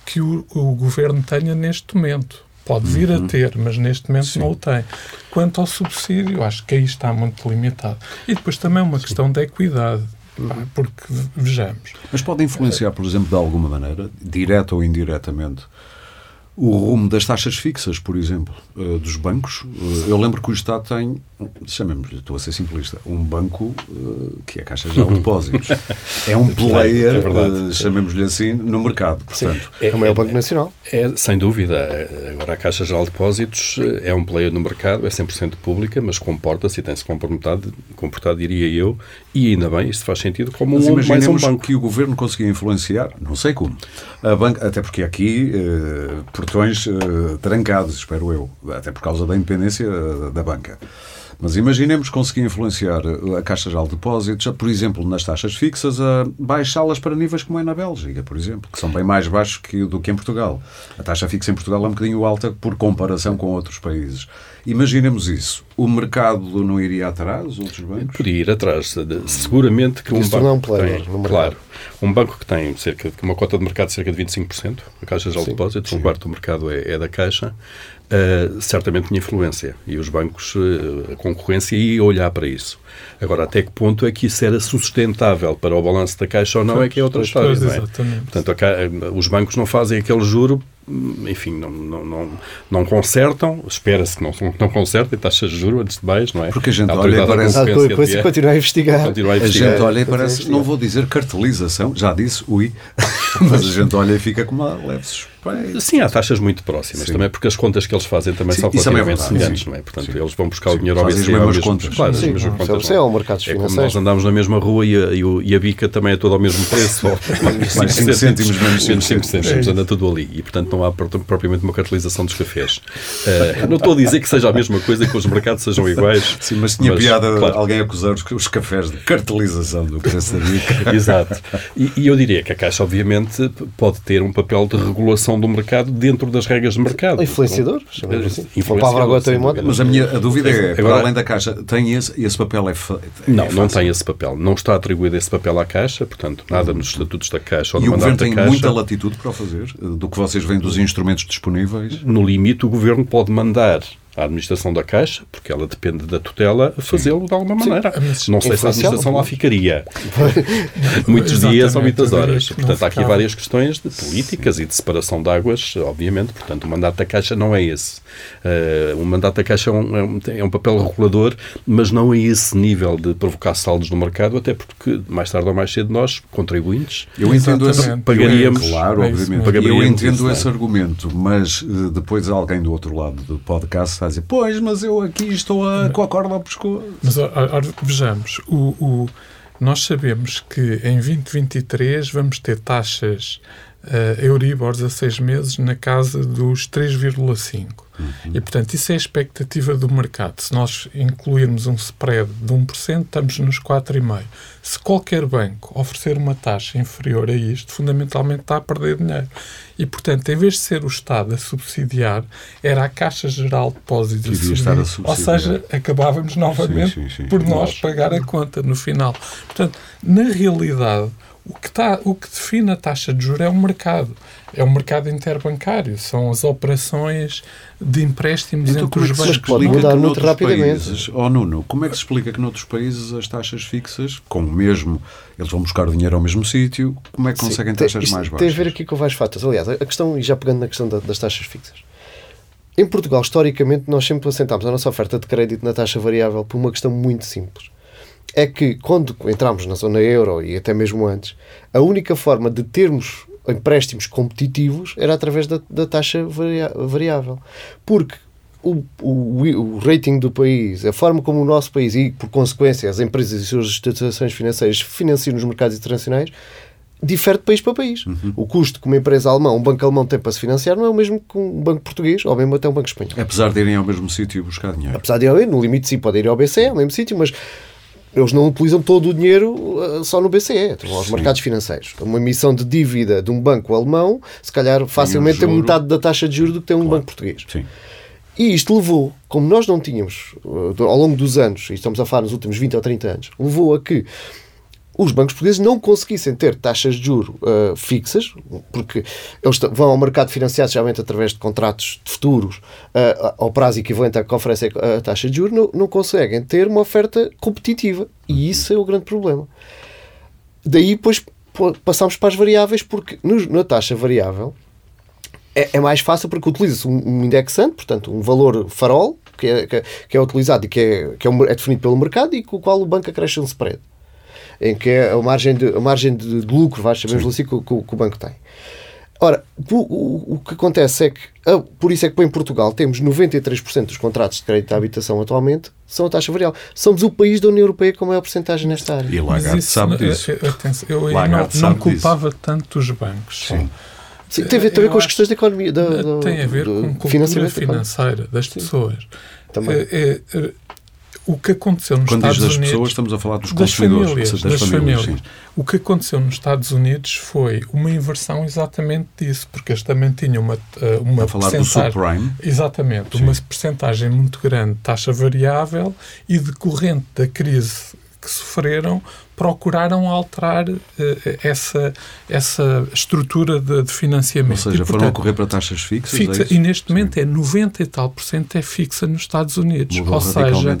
que o, o governo tenha neste momento. Pode vir uhum. a ter, mas neste momento Sim. não o tem. Quanto ao subsídio, acho que aí está muito limitado. E depois também é uma questão de equidade. Uhum. Porque, vejamos. Mas pode influenciar, por exemplo, de alguma maneira, direta ou indiretamente, o rumo das taxas fixas, por exemplo, uh, dos bancos. Uh, eu lembro que o Estado tem chamemos-lhe, estou a ser simplista, um banco uh, que é a Caixa Geral de Depósitos. é um player, é uh, chamemos-lhe assim, no mercado. Portanto, é, é o maior Banco Nacional. É, sem dúvida. Agora, a Caixa Geral de Depósitos é um player no mercado, é 100% pública, mas comporta-se e tem-se comportado, comportado, diria eu, e ainda bem, isto faz sentido, como mas um, mais um banco. que o Governo conseguia influenciar, não sei como, a banca, até porque aqui uh, portões trancados, espero eu, até por causa da independência da banca. Mas imaginemos conseguir influenciar a Caixa Geral de Depósitos, por exemplo, nas taxas fixas, a baixá-las para níveis como é na Bélgica, por exemplo, que são bem mais baixos que, do que em Portugal. A taxa fixa em Portugal é um bocadinho alta por comparação com outros países. Imaginemos isso. O mercado não iria atrás, os outros bancos? Podia ir atrás. Seguramente que um Isso banco. Não player, tem, claro. Um banco que tem cerca de uma cota de mercado de cerca de 25%, a Caixa Geral de Depósitos, um quarto do mercado é, é da Caixa, uh, certamente tinha influência. E os bancos, uh, a concorrência, ia olhar para isso. Agora, até que ponto é que isso era sustentável para o balanço da Caixa ou não, é que é outra história. Não é? Portanto, os bancos não fazem aquele juro enfim, não, não, não, não consertam, espera-se que não, não consertem taxas de juros antes de mais, não é? Porque a gente a olha e parece... Ah, continua a investigar. Continua a, investigar. a gente olha e parece, não vou dizer cartelização, já disse, ui, mas a gente olha e fica com uma leve suspeita. Sim, há taxas muito próximas sim. também, porque as contas que eles fazem também sim, são é relativamente é semelhantes, não é? Portanto, sim. eles vão buscar o dinheiro ao BCE. as mesmas contas. Claro, as mesmas contas. É o mercado é como nós andamos na mesma rua e a, e a bica também é toda ao mesmo preço. mais 5 cêntimos, menos 5 cêntimos, anda tudo ali. E, portanto, não há propriamente uma cartelização dos cafés. Uh, não estou a dizer que seja a mesma coisa que os mercados sejam iguais. Sim, mas tinha mas, piada claro. alguém acusar os, os cafés de cartelização do preço da Exato. E, e, eu diria que a Caixa, obviamente, pode ter um papel de regulação do mercado dentro das regras de mercado. Influenciador, chamamos assim. Influenciador, agora tem moda. Mas a minha a dúvida é, agora, para além da Caixa, tem esse, esse papel? É, é não, não tem esse papel. Não está atribuído esse papel à Caixa, portanto, nada nos estatutos da Caixa ou e mandato da Caixa. E o Governo tem muita latitude para o fazer, do que vocês veem dos instrumentos disponíveis? No limite, o Governo pode mandar a administração da Caixa, porque ela depende da tutela, a fazê-lo de alguma maneira. Sim, não sei se a administração lá ficaria muitos dias ou muitas horas. Portanto, há aqui várias questões de políticas Sim. e de separação de águas, obviamente. Portanto, o mandato da Caixa não é esse. Uh, o mandato da Caixa é um, é um, papel regulador, mas não é esse nível de provocar saldos no mercado, até porque mais tarde ou mais cedo nós, contribuintes, eu entendo esse, pagaríamos. Claro, obviamente. eu entendo esse argumento, mas uh, depois alguém do outro lado do podcast a dizer, pois, mas eu aqui estou a, com a corda ao pescoço. Mas ora, vejamos, o, o, nós sabemos que em 2023 vamos ter taxas uh, Euribors a seis meses na casa dos 3,5. Uhum. E, portanto, isso é a expectativa do mercado. Se nós incluirmos um spread de 1%, estamos nos 4,5%. Se qualquer banco oferecer uma taxa inferior a isto, fundamentalmente está a perder dinheiro. E, portanto, em vez de ser o Estado a subsidiar, era a Caixa Geral de Depósitos a subsidiar. Ou seja, acabávamos novamente sim, sim, sim. por nós pagar a conta no final. Portanto, na realidade, o que, tá, o que define a taxa de juros é o mercado. É o mercado interbancário. São as operações de empréstimos então, entre os bancos. Mas pode mudar muito rapidamente. Países, oh Nuno, como é que se explica que noutros países as taxas fixas, com o mesmo, eles vão buscar o dinheiro ao mesmo sítio, como é que conseguem Sim, taxas mais baixas? Tem a ver aqui com vários fatores. Aliás, a questão, e já pegando na questão das taxas fixas, em Portugal, historicamente, nós sempre assentámos a nossa oferta de crédito na taxa variável por uma questão muito simples é que quando entramos na zona euro e até mesmo antes, a única forma de termos empréstimos competitivos era através da, da taxa variável. Porque o, o, o, rating do país, a forma como o nosso país e, por consequência, as empresas e as suas instituições financeiras financiam nos mercados internacionais, difere de país para país. Uhum. O custo que uma empresa alemã, um banco alemão tem para se financiar não é o mesmo que um banco português ou mesmo até um banco espanhol. Apesar de irem ao mesmo sítio buscar dinheiro. Apesar de irem, no limite sim, pode ir ao BCE, ao mesmo sítio, mas eles não utilizam todo o dinheiro uh, só no BCE, estão aos mercados financeiros. Uma emissão de dívida de um banco alemão, se calhar facilmente tem, metade da taxa de juros do que tem um claro. banco português. Sim. E isto levou, como nós não tínhamos, uh, ao longo dos anos, e estamos a falar nos últimos 20 ou 30 anos, levou a que os bancos portugueses não conseguissem ter taxas de juro uh, fixas, porque eles vão ao mercado financiado geralmente através de contratos de futuros uh, ao prazo equivalente a que oferecem a taxa de juro, não, não conseguem ter uma oferta competitiva. E isso é o grande problema. Daí, depois, passamos para as variáveis, porque na taxa variável é, é mais fácil porque utiliza-se um, um indexante, portanto, um valor farol, que é, que é utilizado e que, é, que é, é definido pelo mercado e com o qual o banco acresce um spread em que é a margem de, a margem de, de lucro, vais chamemos assim, que, que, que, o banco tem. Ora, o, o, que acontece é que, ah, por isso é que em Portugal temos 93% dos contratos de crédito à habitação atualmente são a taxa variável. Somos o país da União Europeia com a maior porcentagem nesta área. E Lagarde sabe disso. Atenção, eu Lagarde não, não culpava disso. tanto os bancos. Sim. Sim, tem a ver também com as questões da economia. Da, da, tem a ver com cultura financeira das pessoas. Também. É, é, o que aconteceu nos Quando Estados das Unidos, pessoas, estamos a falar dos consumidores. Famílias, das, das famílias. famílias. O que aconteceu nos Estados Unidos foi uma inversão exatamente disso, porque eles também tinham uma, eh, uma a falar do subprime. Exatamente, Sim. uma percentagem muito grande de taxa variável e decorrente da crise que sofreram, procuraram alterar uh, essa, essa estrutura de, de financiamento. Ou seja, e, foram a correr para taxas fixas? Fixa, é e neste momento Sim. é 90 e tal por cento é fixa nos Estados Unidos. Mudou Ou seja,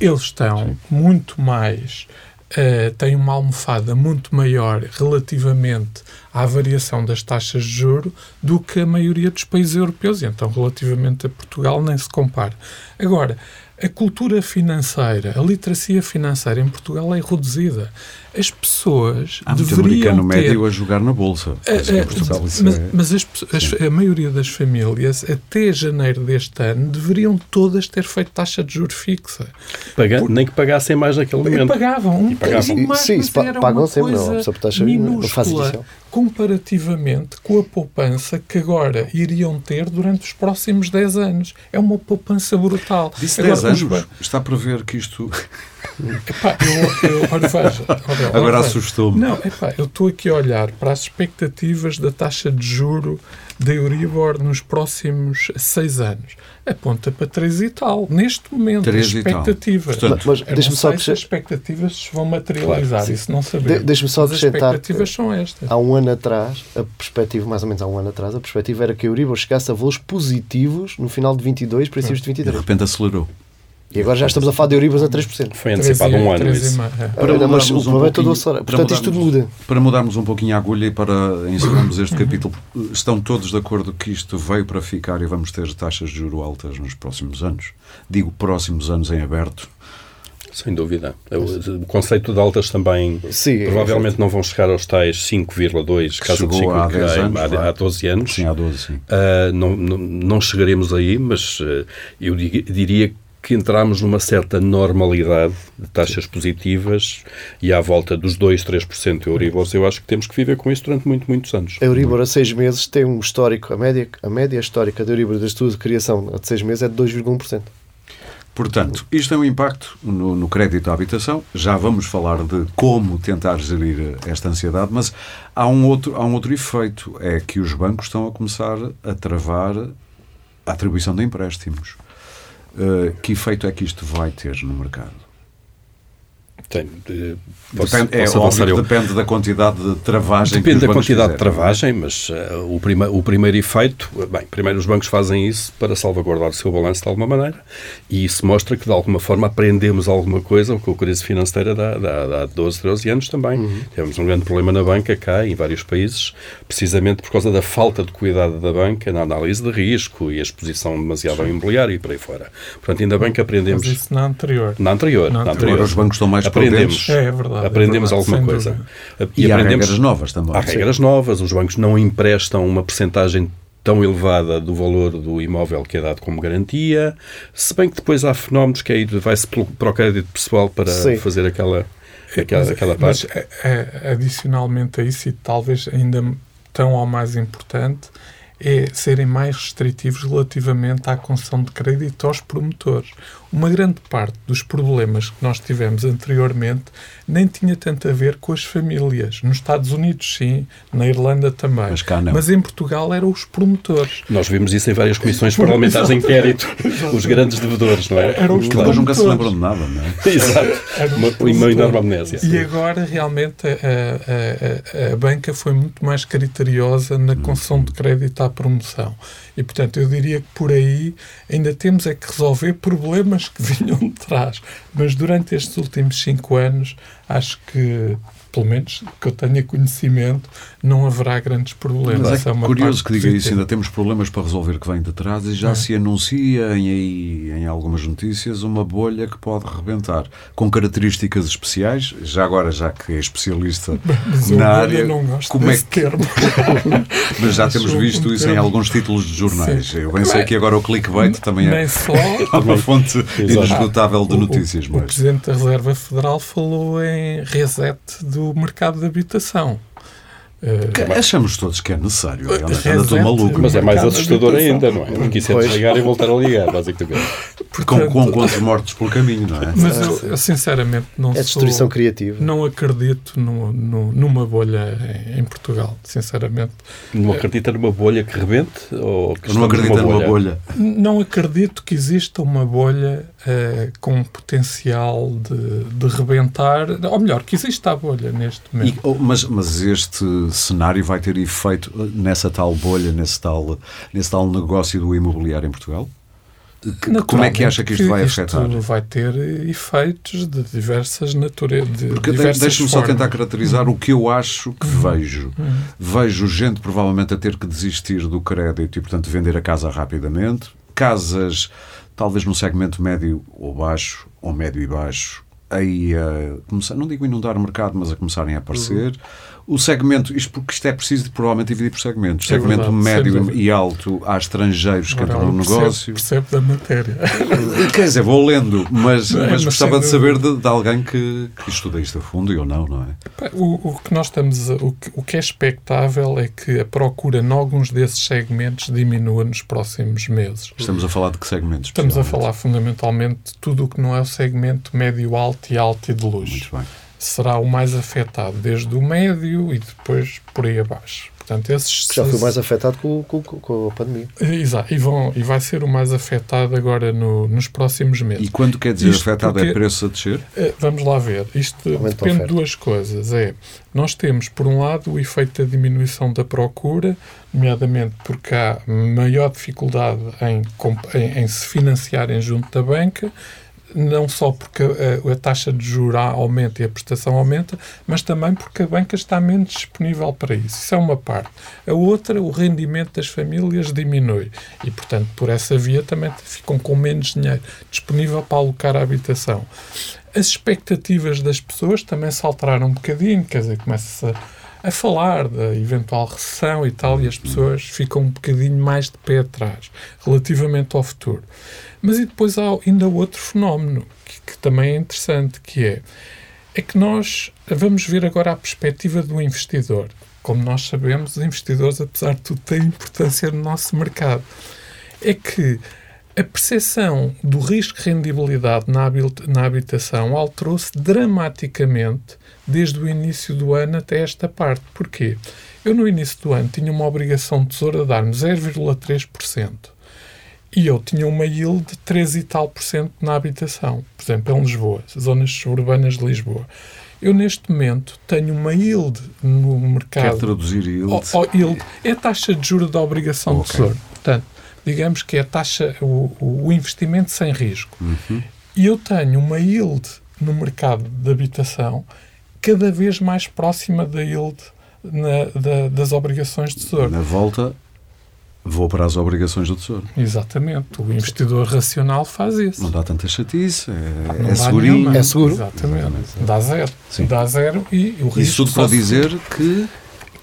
eles estão Sim. muito mais Uh, têm uma almofada muito maior relativamente à variação das taxas de juro do que a maioria dos países europeus. E então, relativamente a Portugal, nem se compara. Agora, a cultura financeira, a literacia financeira em Portugal é reduzida. As pessoas Há deveriam americano ter... médio a jogar na bolsa. A, a, Portugal, mas, é... mas as, as, a maioria das famílias, até janeiro deste ano, deveriam todas ter feito taxa de juros fixa. Paga, Por... Nem que pagassem mais naquele momento. Pagavam um bocadinho mais, Sim, mas era pagam uma sempre, coisa não, taxa minúscula comparativamente com a poupança que agora iriam ter durante os próximos 10 anos. É uma poupança brutal. Disse agora, 10 anos? Está para ver que isto... Epá, eu, eu, olha, veja, olha, agora assustou-me. Não, epá, eu estou aqui a olhar para as expectativas da taxa de juro da Euribor nos próximos seis anos. Aponta para 3 e tal. Neste momento, as expectativas. Portanto, mas, mas deixa-me só se as expectativas vão materializar, claro, isso não sabemos. De, deixa-me só acrescentar. As expectativas são estas. Há um ano atrás, a perspectiva, mais ou menos há um ano atrás, a perspectiva era que a Euribor chegasse a valores positivos no final de 22, princípios de 23. De repente acelerou. E agora já estamos a falar de Euribors a 3%. Foi antecipado um ano isso. É. Para mas o problema um é todo a Portanto, isto tudo muda. Para mudarmos um pouquinho a agulha e para encerrarmos este capítulo, estão todos de acordo que isto veio para ficar e vamos ter taxas de juro altas nos próximos anos? Digo próximos anos em aberto. Sem dúvida. O, conceito de altas também Sim, provavelmente é não vão chegar aos tais 5,2 caso de 5 há, 10 anos, há, há 12 anos. Sim, há 12, sim. Uh, não, não, não, chegaremos aí, mas uh, eu diria que que entramos numa certa normalidade de taxas positivas e à volta dos 2, 3% Euribor, eu acho que temos que viver com isso durante muito, muitos anos. A Euribor a seis meses tem um histórico, a média, a média histórica da Euribor das estudo de criação de seis meses é de 2,1%. Portanto, isto é um impacto no, no, crédito à habitação. Já vamos falar de como tentar gerir esta ansiedade, mas há um, outro, há um outro efeito: é que os bancos estão a começar a travar a atribuição de empréstimos. Uh, que efeito é que isto vai ter no mercado? Tem, posso, depende, é, óbvio, eu... depende da quantidade de travagem Depende da quantidade de travagem, mas uh, o, prima, o primeiro efeito, bem, primeiro os bancos fazem isso para salvaguardar o seu balanço de alguma maneira e isso mostra que de alguma forma aprendemos alguma coisa, que a crise financeira dá, dá, dá 12, 13 anos também. Uhum. Tivemos um grande problema na banca cá, em vários países, precisamente por causa da falta de cuidado da banca na análise de risco e a exposição demasiado ao imobiliário e por aí fora. Portanto, ainda bem que aprendemos... Mas isso na anterior. Na anterior. Na anterior. anterior. Agora os bancos estão mais aprendemos. É, é verdade. Aprendemos é verdade, alguma coisa. E, e aprendemos, há regras novas também. Há regras novas, os bancos não emprestam uma percentagem tão elevada do valor do imóvel que é dado como garantia, se bem que depois há fenómenos que aí vai-se para o crédito pessoal para Sim. fazer aquela, aquela, mas, aquela parte. Mas, é, adicionalmente a isso, e talvez ainda tão ou mais importante, é serem mais restritivos relativamente à concessão de crédito aos promotores uma grande parte dos problemas que nós tivemos anteriormente nem tinha tanto a ver com as famílias. Nos Estados Unidos, sim, na Irlanda também. Mas cá não. Mas em Portugal eram os promotores. Nós vimos isso em várias comissões parlamentares de inquérito. os grandes devedores, não é? Eram os promotores. nunca se lembram de nada, não é? Exato. Uma, uma enorme amnésia. E agora, realmente, a, a, a, a, banca foi muito mais criteriosa na concessão de crédito à promoção. E, portanto, eu diria que por aí ainda temos é que resolver problemas que vinham de trás. Mas durante estes últimos cinco anos, acho que pelo menos que eu tenha conhecimento, não haverá grandes problemas. Mas é, é curioso que diga isso, ainda temos problemas para resolver que vem de trás e já é. se anuncia em, em algumas notícias uma bolha que pode rebentar, com características especiais, já agora, já que é especialista Mas na área, não gosto como é que... termo. Mas já temos visto um isso termo. em alguns títulos de jornais. Sim. Eu bem sei que agora o clickbait também é só... uma fonte inesgotável de notícias. O, o, o Presidente da Reserva Federal falou em reset do mercado de habitação. Uh, achamos todos que é necessário. É, anda todo maluco. Mas é mais assustador ainda, não é? Porque isso é desligar e voltar a ligar, basicamente. Portanto, com, com quantos mortos pelo caminho, não é? Mas eu, eu sinceramente não É destruição sou, criativa. Não acredito no, no, numa bolha em, em, Portugal, sinceramente. Não acredita numa bolha que rebente? Ou que não acredita numa bolha? bolha? Não acredito que exista uma bolha uh, com potencial de, de rebentar, ou melhor, que exista a bolha neste momento. E, oh, mas, mas este cenário vai ter efeito nessa tal bolha, nesse tal, nesse tal negócio do imobiliário em Portugal? Como é que acha que isto vai afetar? Isto vai ter efeitos de diversas naturezas. De Porque deixe-me só tentar caracterizar o que eu acho que uhum. vejo. Uhum. Vejo gente provavelmente a ter que desistir do crédito e, portanto, vender a casa rapidamente. Casas, talvez no segmento médio ou baixo, ou médio e baixo, aí a começar, não digo inundar o mercado, mas a começarem a aparecer. Uhum o segmento, isto porque isto é preciso provavelmente dividir por segmentos. É segmento verdade, médio e alto há estrangeiros que entram no negócio. Percebe da matéria. Quer dizer, vou lendo, mas, mas, mas gostava de saber de, de, alguém que, que estuda isto a fundo, eu não, não é? O, o que nós estamos, o que, o que é expectável é que a procura em alguns desses segmentos diminua nos próximos meses. Estamos a falar de que segmentos? Estamos a falar fundamentalmente de tudo o que não é o segmento médio-alto e alto e de luxo. Muito bem será o mais afetado, desde o médio e depois por aí abaixo. Portanto, esses, já foi o mais afetado com, com, com, a pandemia. Exato, e, vão, e vai ser o mais afetado agora no, nos próximos meses. E quando quer dizer Isto afetado é porque, é preço a descer? Eh, vamos lá ver. Isto Aumenta depende de duas coisas. É, nós temos, por um lado, o efeito da diminuição da procura, nomeadamente porque há maior dificuldade em, em, em se financiarem junto da banca, não só porque a, a, taxa de juros aumenta e a prestação aumenta, mas também porque a banca está menos disponível para isso. Isso é uma parte. A outra, o rendimento das famílias diminui e, portanto, por essa via também ficam com menos dinheiro disponível para alocar a habitação. As expectativas das pessoas também se alteraram um bocadinho, quer dizer, começa-se a, a falar da eventual recessão e tal, e as pessoas ficam um bocadinho mais de pé atrás relativamente ao futuro. Mas e depois há ainda outro fenómeno que, que, também é interessante, que é, é que nós vamos ver agora a perspectiva do investidor. Como nós sabemos, os investidores, apesar de tudo, têm importância no nosso mercado. É que a percepção do risco de rendibilidade na habitação alterou-se dramaticamente desde o início do ano até esta parte. Porquê? Eu, no início do ano, tinha uma obrigação de tesouro a dar-me 0,3% e eu tinha uma yield de 3 e tal por cento na habitação, por exemplo, em Lisboa, zonas urbanas de Lisboa. Eu, neste momento, tenho uma yield no mercado. Quer traduzir yield? Oh, oh, yield é a taxa de juros da obrigação okay. de tesouro. Portanto, digamos que é a taxa, o, o investimento sem risco. Uhum. E eu tenho uma yield no mercado de habitação cada vez mais próxima da yield na, da, das obrigações de tesouro. Na volta Vou para as obrigações do Tesouro. Exatamente. O investidor racional faz isso. Não dá tanta chatice, é, é segurinho. É seguro. Exatamente. Exatamente. Dá zero. Sim. Dá zero e o risco... Isso tudo para dizer que...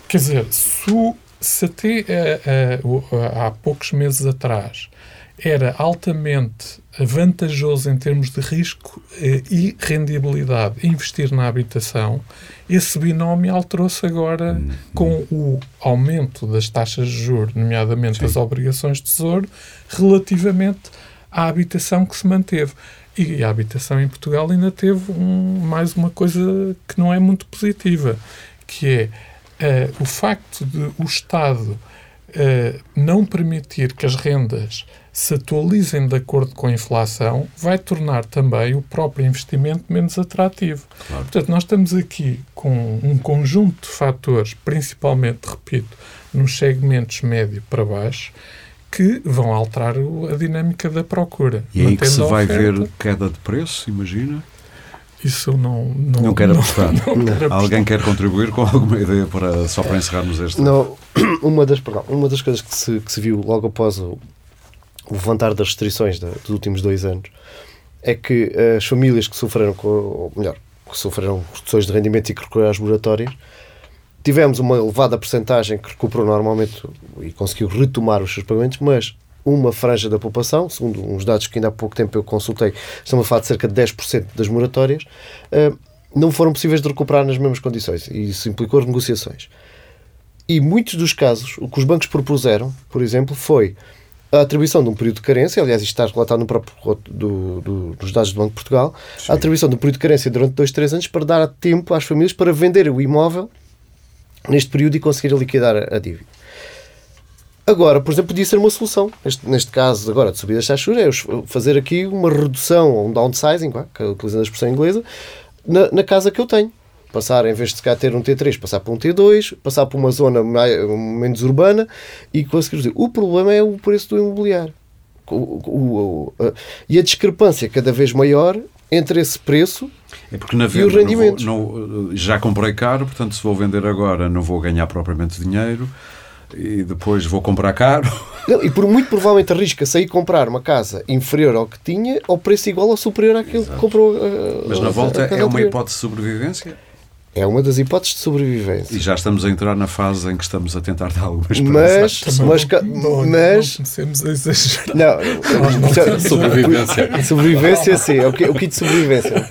Quer dizer, se, se até uh, uh, há poucos meses atrás era altamente vantajoso em termos de risco eh, e rendibilidade investir na habitação, esse binómio alterou-se agora uhum. com o aumento das taxas de juros, nomeadamente Sim. das obrigações de tesouro, relativamente à habitação que se manteve. E a habitação em Portugal ainda teve um, mais uma coisa que não é muito positiva, que é uh, o facto de o Estado uh, não permitir que as rendas se atualizem de acordo com a inflação, vai tornar também o próprio investimento menos atrativo. Claro. Portanto, nós estamos aqui com um conjunto de fatores, principalmente, repito, nos segmentos médio para baixo, que vão alterar a dinâmica da procura. E aí que se vai ver queda de preço, imagina? Isso eu não, não, Não quero apostar. não quero apostar. Alguém quer contribuir com alguma ideia para, só para encerrarmos este? Não, uma das, perdão, uma das coisas que se, que se viu logo após o, o levantar das restrições dos últimos dois anos é que as famílias que sofreram com, ou melhor, que sofreram reduções de rendimento e que recorreram às moratórias, tivemos uma elevada percentagem que recuperou normalmente e conseguiu retomar os seus pagamentos, mas uma franja da população, segundo uns dados que ainda há pouco tempo eu consultei, estamos a falar de cerca de 10% das moratórias, eh, não foram possíveis de recuperar nas mesmas condições e isso implicou negociações. E muitos dos casos, o que os bancos propuseram, por exemplo, foi a atribuição de um período de carência, aliás, isto está relatado no próprio do, do, dos dados do Banco de Portugal, a atribuição de um período de carência durante dois, três anos para dar tempo às famílias para vender o imóvel neste período e conseguir liquidar a, a dívida. Agora, por exemplo, podia ser uma solução. Neste, neste caso, agora, de subida taxas de juros, é fazer aqui uma redução, ou um downsizing, que- utilizando a expressão inglesa, na, na casa que eu tenho. Passar, em vez de calhar ter um T3, passar para um T2, passar para uma zona mai- menos urbana e conseguir reduzir. O problema é o preço do imobiliário. O- o- o- a- e a discrepância cada vez maior entre esse preço É porque na os venda não rendimentos? vou- não- já comprei caro, portanto, se vou vender agora não vou ganhar propriamente dinheiro e depois vou comprar caro. Não, e por muito provavelmente arrisca-se a ir comprar uma casa inferior ao que tinha ao preço igual ou superior àquilo que comprou. uh, Mas na volta é uma anterior. hipótese de sobrevivência É uma das hipóteses de sobrevivência. e já estamos a entrar na fase em que estamos a tentar dar alguma esperança. Mas, mas, não- não, mas não comecemos a exagerar. não, é- Sobrevivência. sobrevivência sim, é o, kit de sobrevivência.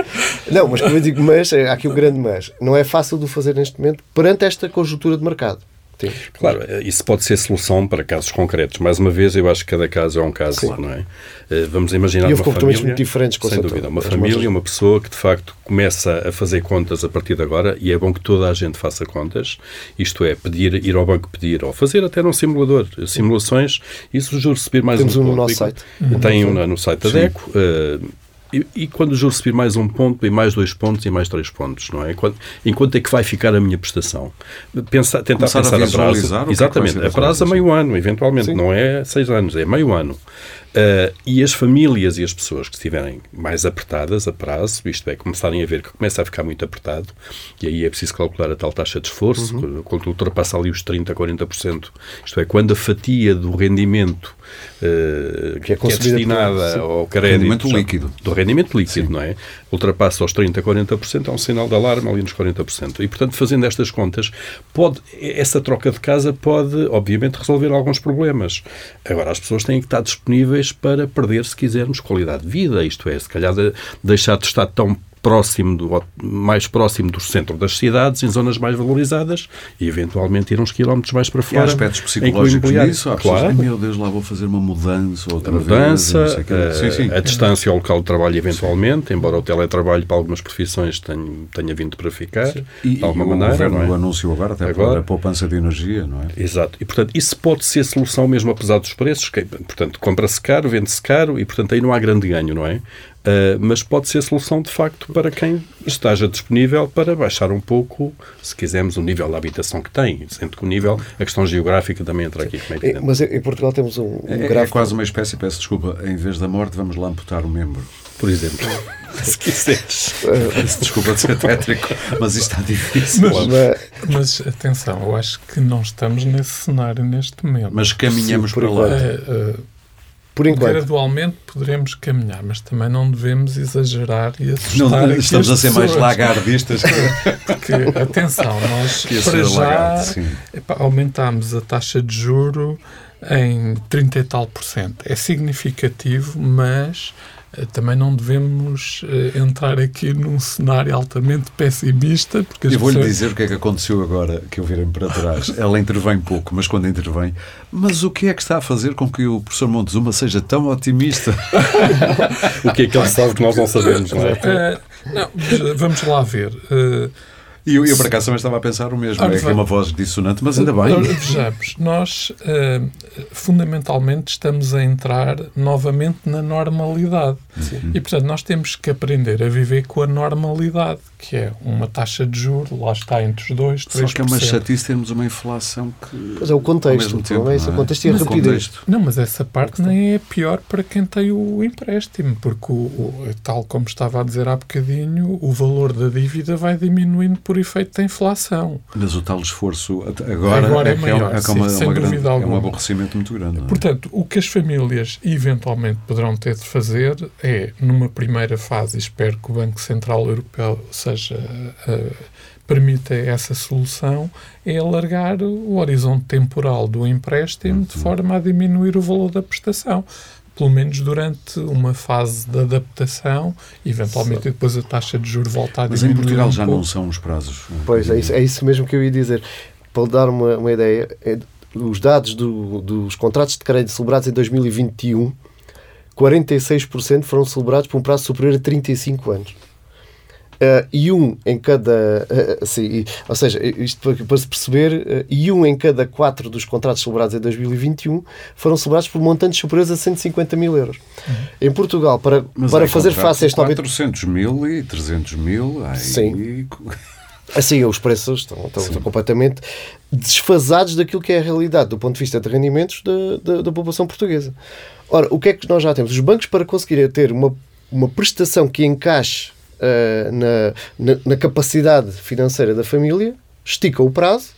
Não, mas como eu digo, mas, é, há aqui o grande mas. Não é fácil de o fazer neste momento perante esta conjuntura de mercado. Sim. Claro, isso pode ser solução para casos concretos. Mais uma vez, eu acho que cada caso é um caso, Sim. não é? Eh, Vamos imaginar E houve uma comportamentos família, muito diferentes com sem certeza. dúvida, uma família, uma pessoa que de facto começa a fazer contas a partir de agora e é bom que toda a gente faça contas, isto é, pedir, ir ao banco pedir ou fazer até num simulador, simulações, e se o juros subir mais Temos um um no nosso site. Tem um no- site da DECO. eh, e, e quando o juro subir mais um ponto, e mais dois pontos, e mais três pontos, não é? Quando, enquanto é que vai ficar a minha prestação? Pensar, tentar Começar a pensar a, prazo. é que vai Exatamente, ser a a prazo a meio ano, eventualmente, Sim. não é seis anos, é meio ano. Ah, e as famílias e as pessoas que estiverem mais apertadas a prazo, isto é, começarem a ver que começa a ficar muito apertado, e aí é preciso calcular a tal taxa de esforço, Uhum. quando- ultrapassa ali os 30%, 40%, isto é, quando a fatia do rendimento ah, Que é consumida destinada por- sim. ao crédito, Rendimento já- líquido. do rendimento líquido, não é? Ultrapassa aos 30%, 40%, é um sinal de alarme ali nos 40%. E, portanto, fazendo estas contas, pode, essa troca de casa pode, obviamente, resolver alguns problemas. Agora, as pessoas têm que estar disponíveis para perder, se quisermos, qualidade de vida, isto é, se calhar de- deixar de estar tão próximo do, mais próximo do centro das cidades, em zonas mais valorizadas, e eventualmente ir uns quilómetros mais para E há fora. aspectos o psicológicos nisso. Há pessoas, claro, "Ai, meu Deus, lá vou fazer uma mudança outra a mudança, vez. e não sei o quê." a, Sim, sim. a distância ao local de trabalho, eventualmente, embora o teletrabalho para algumas profissões tenha, tenha vindo para ficar, E, de alguma e o maneira. governo não é? anunciou agora, até Agora- para a poupança de energia, não é? Exato. E, portanto, isso pode ser solução mesmo apesar dos preços. Que, portanto, compra-se caro, vende-se caro e, portanto, aí não há grande ganho, não é? Ah, mas pode ser solução, de facto, para quem esteja disponível para baixar um pouco, se quisermos, o nível da habitação que tem. Sendo que o nível, a questão geográfica também entra aqui, como é É. Mas em Portugal temos um, um É, é gráfico. quase uma espécie, peço desculpa, em vez da morte vamos lá amputar o membro. Por exemplo, se quiseres. Peço desculpa de ser tétrico, mas isto está difícil. Mas- Mas, atenção, eu acho que não estamos nesse cenário neste momento. Mas caminhamos Sim, para lá. Eh, eh, por enquanto, gradualmente poderemos caminhar, mas também não devemos exagerar e assustar Não, aqui estamos as a ser mais pessoas. lagardistas Porque, atenção, nós para já epá, aumentámos a taxa de juro em 30 e tal por cento. É significativo, mas eh, também não devemos eh, entrar aqui num cenário altamente pessimista, porque Eu vou-lhe pessoas- dizer o que é que aconteceu agora que eu virei para trás. Ela intervém pouco, mas quando intervém, mas o que é que está a fazer com que o professor Montezuma seja tão otimista? O que é que ele sabe que nós não sabemos, não é? Eh, não, vamos lá ver. Eh, E eu, eu, por acaso, também estava a pensar o mesmo. é que é uma voz dissonante, mas ainda bem. Vejamos, nós uh, fundamentalmente estamos a entrar novamente na normalidade. Sim. E, portanto, nós temos que aprender a viver com a normalidade, que é uma taxa de juros, lá está, entre os dois, 3%. Só que é uma chatice termos uma inflação que... Mas é o contexto, tempo, é isso, é? o contexto e a rapidez. Não, mas essa parte nem é pior para quem tem o empréstimo, porque, o, o, tal como estava a dizer há bocadinho, o valor da dívida vai diminuindo por efeito da inflação. Mas o tal esforço agora, agora é, é, maior, é, é, uma, sim, uma grande, é um aborrecimento muito grande. É? Portanto, o que as famílias eventualmente poderão ter de fazer é, numa primeira fase, espero que o Banco Central Europeu seja. Uh, permita essa solução é alargar o horizonte temporal do empréstimo de forma a diminuir o valor da prestação pelo menos durante uma fase de adaptação, eventualmente depois a taxa de juros volta a Mas em Portugal um já pouco. não são os prazos. Pois, é isso, é isso mesmo que eu ia dizer. Para dar uma, uma ideia, é, os dados do, dos contratos de crédito celebrados em 2021, 46% foram celebrados por um prazo superior a 35 anos. Uh, e um em cada. Uh, assim, ou seja, isto para, para se perceber, uh, e um em cada quatro dos contratos celebrados em 2021 foram celebrados por montantes superiores a 150 mil euros. Uhum. Em Portugal, para, para fazer face a esta. 400 mil e 300 mil. Aí... Sim. Assim, os preços estão, estão, estão, completamente desfasados daquilo que é a realidade do ponto de vista de rendimentos da, da, da população portuguesa. Ora, o que é que nós já temos? Os bancos, para conseguirem ter uma, uma prestação que encaixe uh, na, na, na, capacidade financeira da família, esticam o prazo,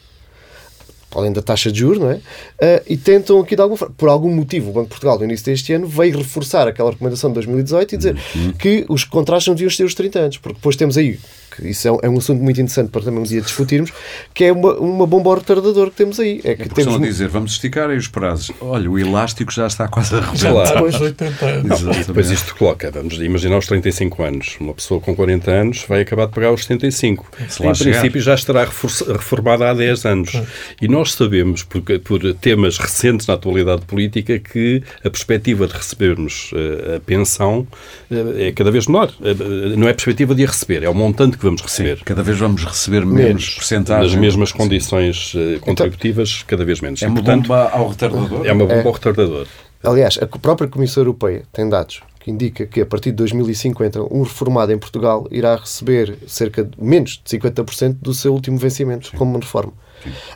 além da taxa de juros, não é? Uh, e tentam aqui de alguma forma, por algum motivo, o Banco de Portugal, no início deste ano, veio reforçar aquela recomendação de 2018 e dizer uhum. que os contratos não deviam ter os 30 anos, porque depois temos aí que isso é um, é um, assunto muito interessante para também um dia discutirmos, que é uma, uma bomba retardador que temos aí. É que é temos um... dizer, vamos esticar aí os prazos. Olha, o elástico já está quase a rebentar. Depois de 80 anos. depois isto coloca, vamos imaginar os 35 anos. Uma pessoa com 40 anos vai acabar de pagar os 75. Se em princípio já estará reformada há 10 anos. E nós sabemos, por, por temas recentes na atualidade política, que a perspectiva de recebermos uh, a pensão uh, é cada vez menor. Uh, não é a perspectiva de a receber, é o montante que vamos receber. Sim, cada vez vamos receber menos, menos porcentagem. Nas mesmas condições Sim. Eh, contributivas, então, cada vez menos. É uma Portanto, bomba ao retardador? É uma bomba é. ao retardador. Aliás, a própria Comissão Europeia tem dados que indica que a partir de 2050 um reformado em Portugal irá receber cerca de menos de 50% do seu último vencimento Sim. como uma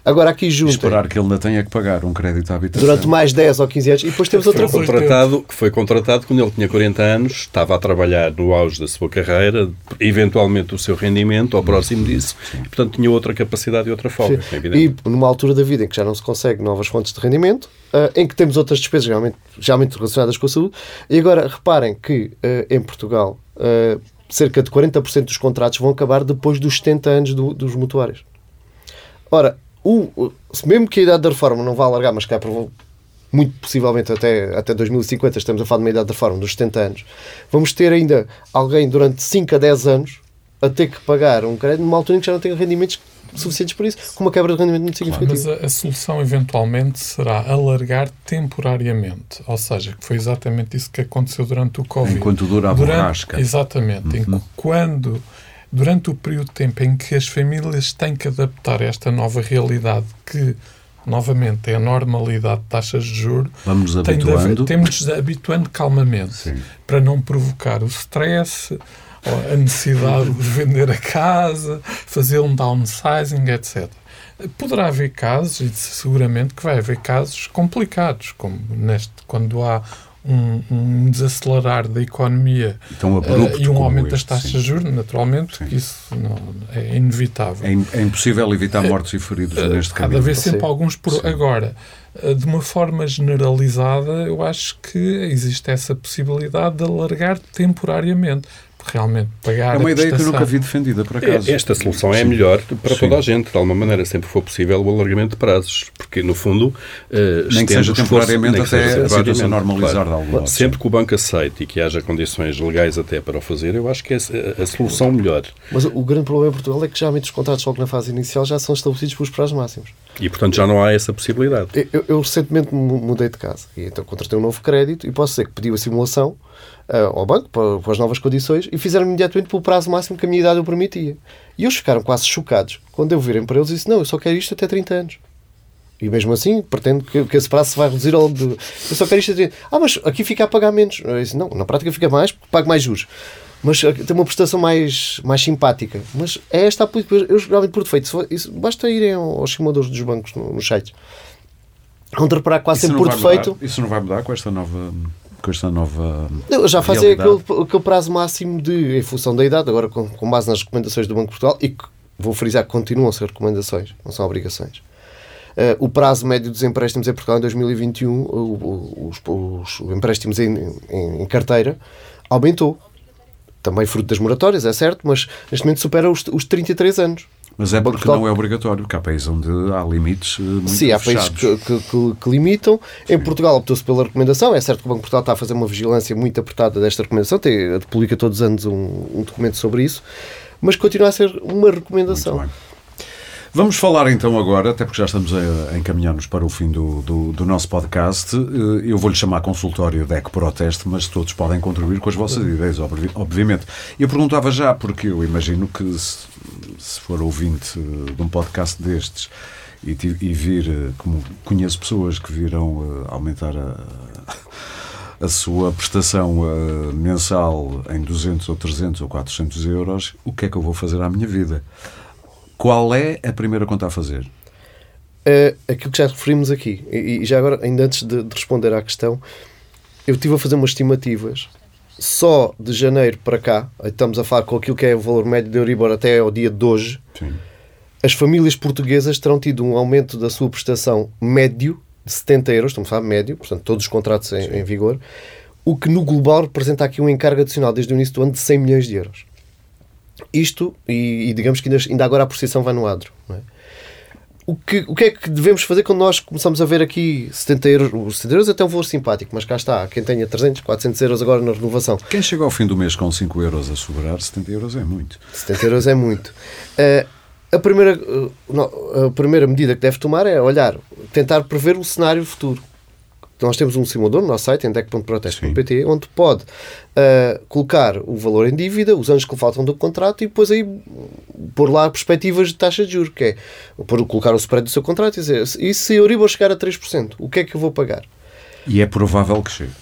Agora aqui junto. Esperar que ele ainda tenha que pagar um crédito à habitação. Durante mais 10 ou 15 anos. E depois temos outra coisa. Contratado, que foi contratado quando ele tinha 40 anos, estava a trabalhar no auge da sua carreira, eventualmente o seu rendimento, ao próximo disso, e, portanto tinha outra capacidade e outra folga. É e numa altura da vida em que já não se consegue novas fontes de rendimento, uh, em que temos outras despesas geralmente, geralmente relacionadas com a saúde, e agora reparem que uh, em Portugal. Uh, cerca de 40% dos contratos vão acabar depois dos 70 anos do, dos mutuários. Ora, o, mesmo que a idade da reforma não vá alargar, mas que é muito possivelmente até, até 2050, estamos a falar de uma idade da reforma dos 70 anos, vamos ter ainda alguém durante 5 a 10 anos a ter que pagar um crédito numa altura em que já não tem rendimentos suficientes para isso, com uma quebra de rendimento muito significativa. Claro, mas a, a, solução eventualmente será alargar temporariamente, ou seja, que foi exatamente isso que aconteceu durante o Covid. Enquanto dura a durante, borrasca. Exatamente. Uhum. Quando durante o período de tempo em que as famílias têm que adaptar a esta nova realidade que novamente é a normalidade de taxas de juros, Vamos habituando. temos habituando calmamente Sim. para não provocar o stress, a necessidade de vender a casa, fazer um downsizing, etc. Poderá haver casos, e seguramente que vai haver casos complicados, como neste, quando há um, um, desacelerar da economia então, abrupto, uh, e um aumento das taxas de juros, naturalmente, sim. que isso não, é inevitável. É, é impossível evitar mortes uh, e feridos uh, neste caso. Há de haver sempre sim. alguns por... Sim. Agora, de uma forma generalizada, eu acho que existe essa possibilidade de alargar temporariamente realmente pagar É uma ideia que eu nunca vi defendida, por acaso. Esta solução é melhor para Sim. toda a gente, de alguma maneira, sempre for possível o alargamento de prazos, porque, no fundo, uh, nem que seja temporariamente esforço, até seja a situação normalizar claro. de algum modo. Sempre que o banco aceite e que haja condições legais até para o fazer, eu acho que é a, a solução melhor. Mas o grande problema em Portugal é que geralmente os contratos logo na fase inicial já são estabelecidos pelos prazos máximos. E, portanto, já não há essa possibilidade. Eu, eu recentemente mudei de casa e então contratei um novo crédito e posso dizer que pedi a simulação uh, ao banco para, para, as novas condições e fizeram imediatamente pelo prazo máximo que a minha idade o permitia. E eles ficaram quase chocados quando eu virem para eles e disse: Não, eu só quero isto até 30 anos. E mesmo assim, pretendo que, que esse prazo se vai reduzir ao de. Eu só quero isto até 30 Ah, mas aqui fica a pagar menos. Eu disse: Não, na prática fica mais porque pago mais juros mas tem uma prestação mais, mais simpática. Mas é esta a política. Eu geralmente por defeito, isso, basta irem aos simuladores dos bancos no, no site. Vão reparar quase sempre por defeito. Isso não vai mudar com esta nova com esta nova. Eu já fazem aquele, aquele prazo máximo de, em função da idade, agora com, com base nas recomendações do Banco de Portugal, e que vou frisar que continuam a ser recomendações, não são obrigações. Uh, o prazo médio dos empréstimos em Portugal em 2021, o, o, os, os, empréstimos em, em, em, carteira, aumentou. Também fruto das moratórias, é certo, mas neste momento supera os, os 33 anos. Mas é porque não é obrigatório, porque há países onde há limites eh, muito Sim, há países que, que, que, limitam. Sim. Em Portugal optou-se pela recomendação. É certo que o Banco de Portugal está a fazer uma vigilância muito apertada desta recomendação, tem, publica todos os anos um, um documento sobre isso, mas continua a ser uma recomendação. Vamos falar então agora, até porque já estamos a, encaminhar-nos para o fim do, do, do nosso podcast. Eh, eu vou-lhe chamar consultório DEC Proteste, mas todos podem contribuir com as vossas ideias, obviamente. Eu perguntava já, porque eu imagino que se, for ouvinte de um podcast destes e, e vir, eh, como conheço pessoas que virão eh, aumentar a a sua prestação mensal em 200 ou 300 ou 400 euros, o que é que eu vou fazer à minha vida? Qual é a primeira conta a fazer? Uh, aquilo que já referimos aqui, e, e já agora, ainda antes de, de, responder à questão, eu estive a fazer umas estimativas. Só de janeiro para cá, estamos a falar com aquilo que é o valor médio de Euribor até ao dia de hoje, Sim. as famílias portuguesas terão tido um aumento da sua prestação médio de 70 euros, estamos a falar médio, portanto, todos os contratos em, em vigor, o que no global representa aqui um encargo adicional desde o início do ano de 100 milhões de euros. Isto, e, e digamos que ainda, ainda, agora a procissão vai no adro. É? O, que, o que é que devemos fazer quando nós começamos a ver aqui 70 euros? Os 70 euros é até um valor simpático, mas cá está. Quem tenha 300, 400 euros agora na renovação. Quem chega ao fim do mês com 5 euros a sobrar, 70 euros é muito. 70 euros é muito. Uh, a primeira, uh, a primeira medida que deve tomar é olhar, tentar prever o cenário futuro nós temos um simulador no nosso site, em deck.proteste.pt, onde pode uh, colocar o valor em dívida, os anos que faltam do contrato e depois aí pôr lá perspectivas de taxa de juros, que é pôr, colocar o spread do seu contrato e dizer e se o Euribor chegar a 3%, o que é que eu vou pagar? E é provável que chegue.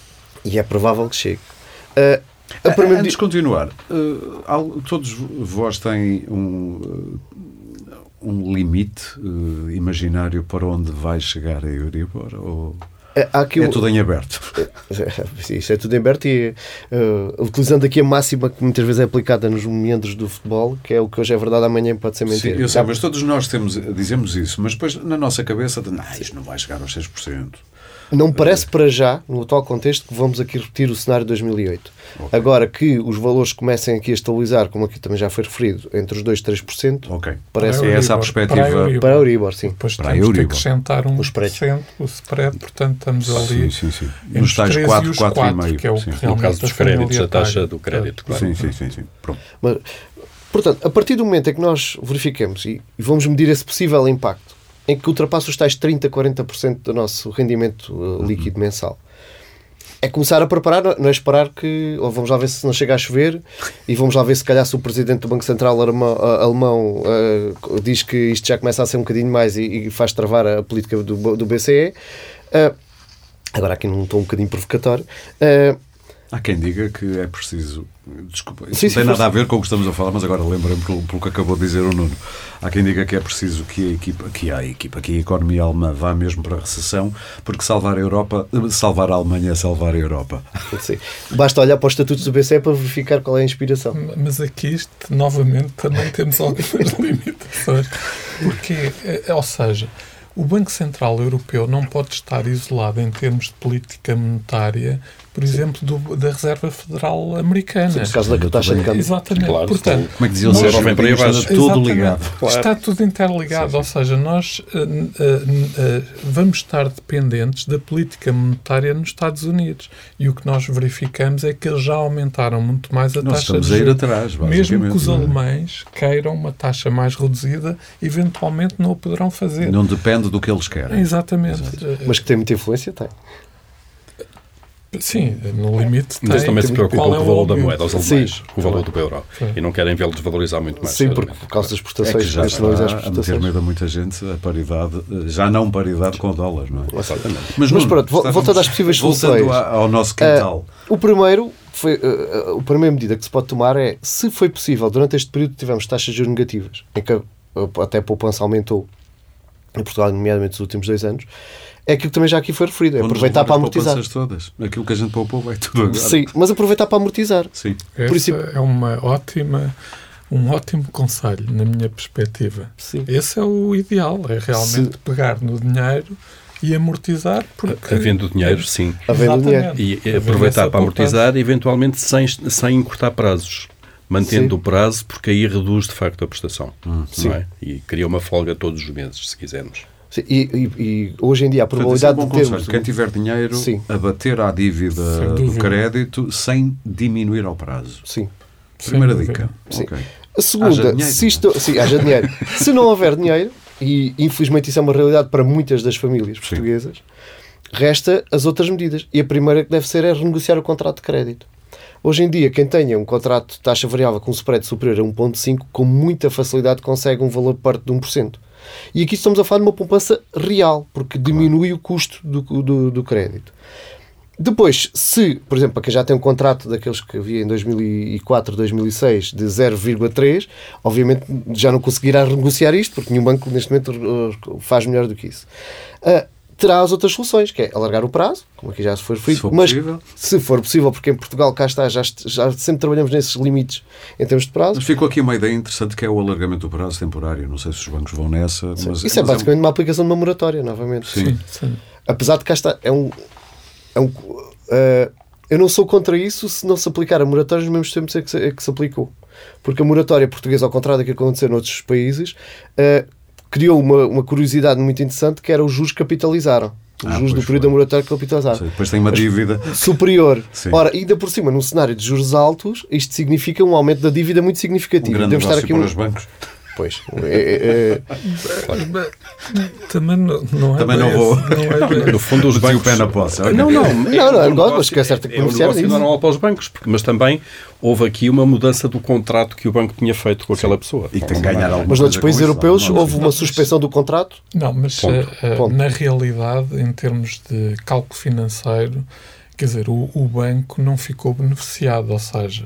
E é provável que chegue. Uh, a primeira... Antes de continuar, uh, todos vós têm um, um limite uh, imaginário para onde vai chegar a Euribor? Ou... É, é tudo em aberto. Isso é tudo em aberto e uh, utilizando aqui a máxima que muitas vezes é aplicada nos meandros do futebol, que é o que hoje é verdade, amanhã pode ser mentira. Sim, eu sei, mas todos nós temos, dizemos isso, mas depois na nossa cabeça, não, isto não vai chegar aos 6%. Não parece para já, no atual contexto, que vamos aqui repetir o cenário de 2008. Okay. Agora que os valores comecem aqui a estabilizar, como aqui também já foi referido, entre os 2 e 3%, okay. parece é essa a perspectiva. Para a Euribor, para a Euribor sim. Depois para temos que acrescentar um o spread. o spread, portanto estamos ali sim, sim, sim. nos tais 4, 4,5. Que é o sim. No caso dos créditos, a taxa do crédito. Claro. Sim, sim, sim. sim. Pronto. Mas, portanto, a partir do momento em que nós verificamos e vamos medir esse possível impacto em que ultrapassa os tais 30%, 40% do nosso rendimento uh, líquido uhum. mensal. É começar a preparar, não é esperar que. Ou vamos lá ver se não chega a chover e vamos lá ver se calhar se o presidente do Banco Central alemão, alemão uh, diz que isto já começa a ser um bocadinho mais e, e faz travar a política do, do BCE. Uh, agora aqui num tom um bocadinho provocatório. Uh, Há quem diga que é preciso. Desculpa, isso sim, não tem nada a ver com o que estamos a falar, mas agora lembro-me pelo, pelo, que acabou de dizer o Nuno. Há quem diga que é preciso que a equipa, que a equipa, que a economia alemã vá mesmo para a recessão, porque salvar a Europa, salvar a Alemanha é salvar a Europa. Sim. Basta olhar para os estatutos do BCE para verificar qual é a inspiração. Mas aqui, isto, novamente, também temos algumas limitações. Porque, é, ou seja, o Banco Central Europeu não pode estar isolado em termos de política monetária por exemplo, do, da Reserva Federal Americana. Sim, por causa da taxa de câmbio. Exatamente. Claro, Portanto, como é que diziam nós, os está tudo ligado. Claro. Está tudo interligado, sim, sim. ou seja, nós uh, uh, uh, vamos estar dependentes da política monetária nos Estados Unidos. E o que nós verificamos é que eles já aumentaram muito mais a nós taxa de juros. atrás, Mesmo que os é? alemães queiram uma taxa mais reduzida, eventualmente não o poderão fazer. Não depende do que eles querem. Exatamente. Exato. Mas que tem muita influência, tem. Sim, no limite tem. Mas também se preocupam com qual o é valor da moeda, os Sim. alemães, com o valor do euro. Sim. E não querem vê-lo desvalorizar muito mais. Sim, porque certamente. por causa das É exportações, que já está a meter medo a muita gente a paridade, já não paridade com o dólar, não é? Exatamente. Mas Nuno, pronto, estávamos- voltando às possíveis soluções. a- ao nosso quintal. O primeiro, foi, uh, uh, a primeira medida que se pode tomar é, se foi possível, durante este período tivemos taxas de juros negativas, em que uh, até a poupança aumentou em Portugal, nomeadamente nos últimos dois anos, é aquilo que também já aqui foi referido, é aproveitar para as amortizar. todas. Aquilo que a gente poupou vai tudo agora. Sim, mas aproveitar para amortizar. Sim. Por Esse isso- é uma ótima, um ótimo conselho, na minha perspectiva. Sim. Esse é o ideal, é realmente pegar no dinheiro e amortizar, porque... Havendo dinheiro, sim. Havendo dinheiro. E, e Havendo aproveitar essa para amortizar, eventualmente sem, sem encurtar prazos. Mantendo Sim. o prazo, porque aí reduz de facto a prestação. Sim. Não é? E cria uma folga todos os meses, se quisermos. Sim, E, e- e hoje em dia a Portanto, isso é um probabilidade de termos. Quem tiver dinheiro, Sim. abater à dívida Sem do crédito sem diminuir ao prazo. Sim. Sem Primeira dúvida. dica. Sim. Ok. A segunda, Haja dinheiro. se isto. Sim, haja dinheiro. se não houver dinheiro, e infelizmente isso é uma realidade para muitas das famílias portuguesas, resta as outras medidas. E a primeira que deve ser é renegociar o contrato de crédito. Hoje em dia, quem tenha um contrato de taxa variável com um spread superior a 1,5, com muita facilidade consegue um valor perto de 1%. E aqui estamos a falar de uma poupança real, porque diminui o custo do, do, do crédito. Depois, se, por exemplo, para quem já tem um contrato daqueles que havia em 2004, 2006 de 0,3, obviamente já não conseguirá renegociar isto, porque nenhum banco neste momento faz melhor do que isso. Uh, terá as outras soluções, que é alargar o prazo, como aqui já se foi referido, for mas possível. se for possível, porque em Portugal cá está, já, já sempre trabalhamos nesses limites em termos de prazo. Mas ficou aqui uma ideia interessante que é o alargamento do prazo temporário. Não sei se os bancos vão nessa. Mas, Isso é mas basicamente uma aplicação de uma moratória, novamente. Sim. Sim. Apesar de cá está, é um. É um eh, eu não sou contra isso se não se aplicar a moratória nos mesmos tempos é que se, é que se aplicou. Porque a moratória portuguesa, ao contrário daquilo que aconteceu noutros países, eh, criou uma, uma curiosidade muito interessante que era os juros capitalizaram. Os Ah, juros do período moratória capitalizaram. Sei, Depois tem uma dívida. Superior. Sim. Ora, ainda por cima, num cenário de juros altos, isto significa um aumento da dívida muito Um significativo. grande Devemos estar aqui para um- os bancos. Pois. É, é, Também não, não é Também não vou. não é No fundo, os Meti o bancos. pé na poça. Não, não. Não, não, é um negócio, mas que é certo que é um negócio normal para os bancos, porque- mas também houve aqui uma mudança do contrato que o banco tinha feito com aquela pessoa. E tem que ganhar alguma Mas noutros coisa países europeus não, houve uma suspensão do contrato. Não, mas Ponto. eh, eh, Ponto. na realidade, em termos de cálculo financeiro, quer dizer, o, o banco não ficou beneficiado, ou seja,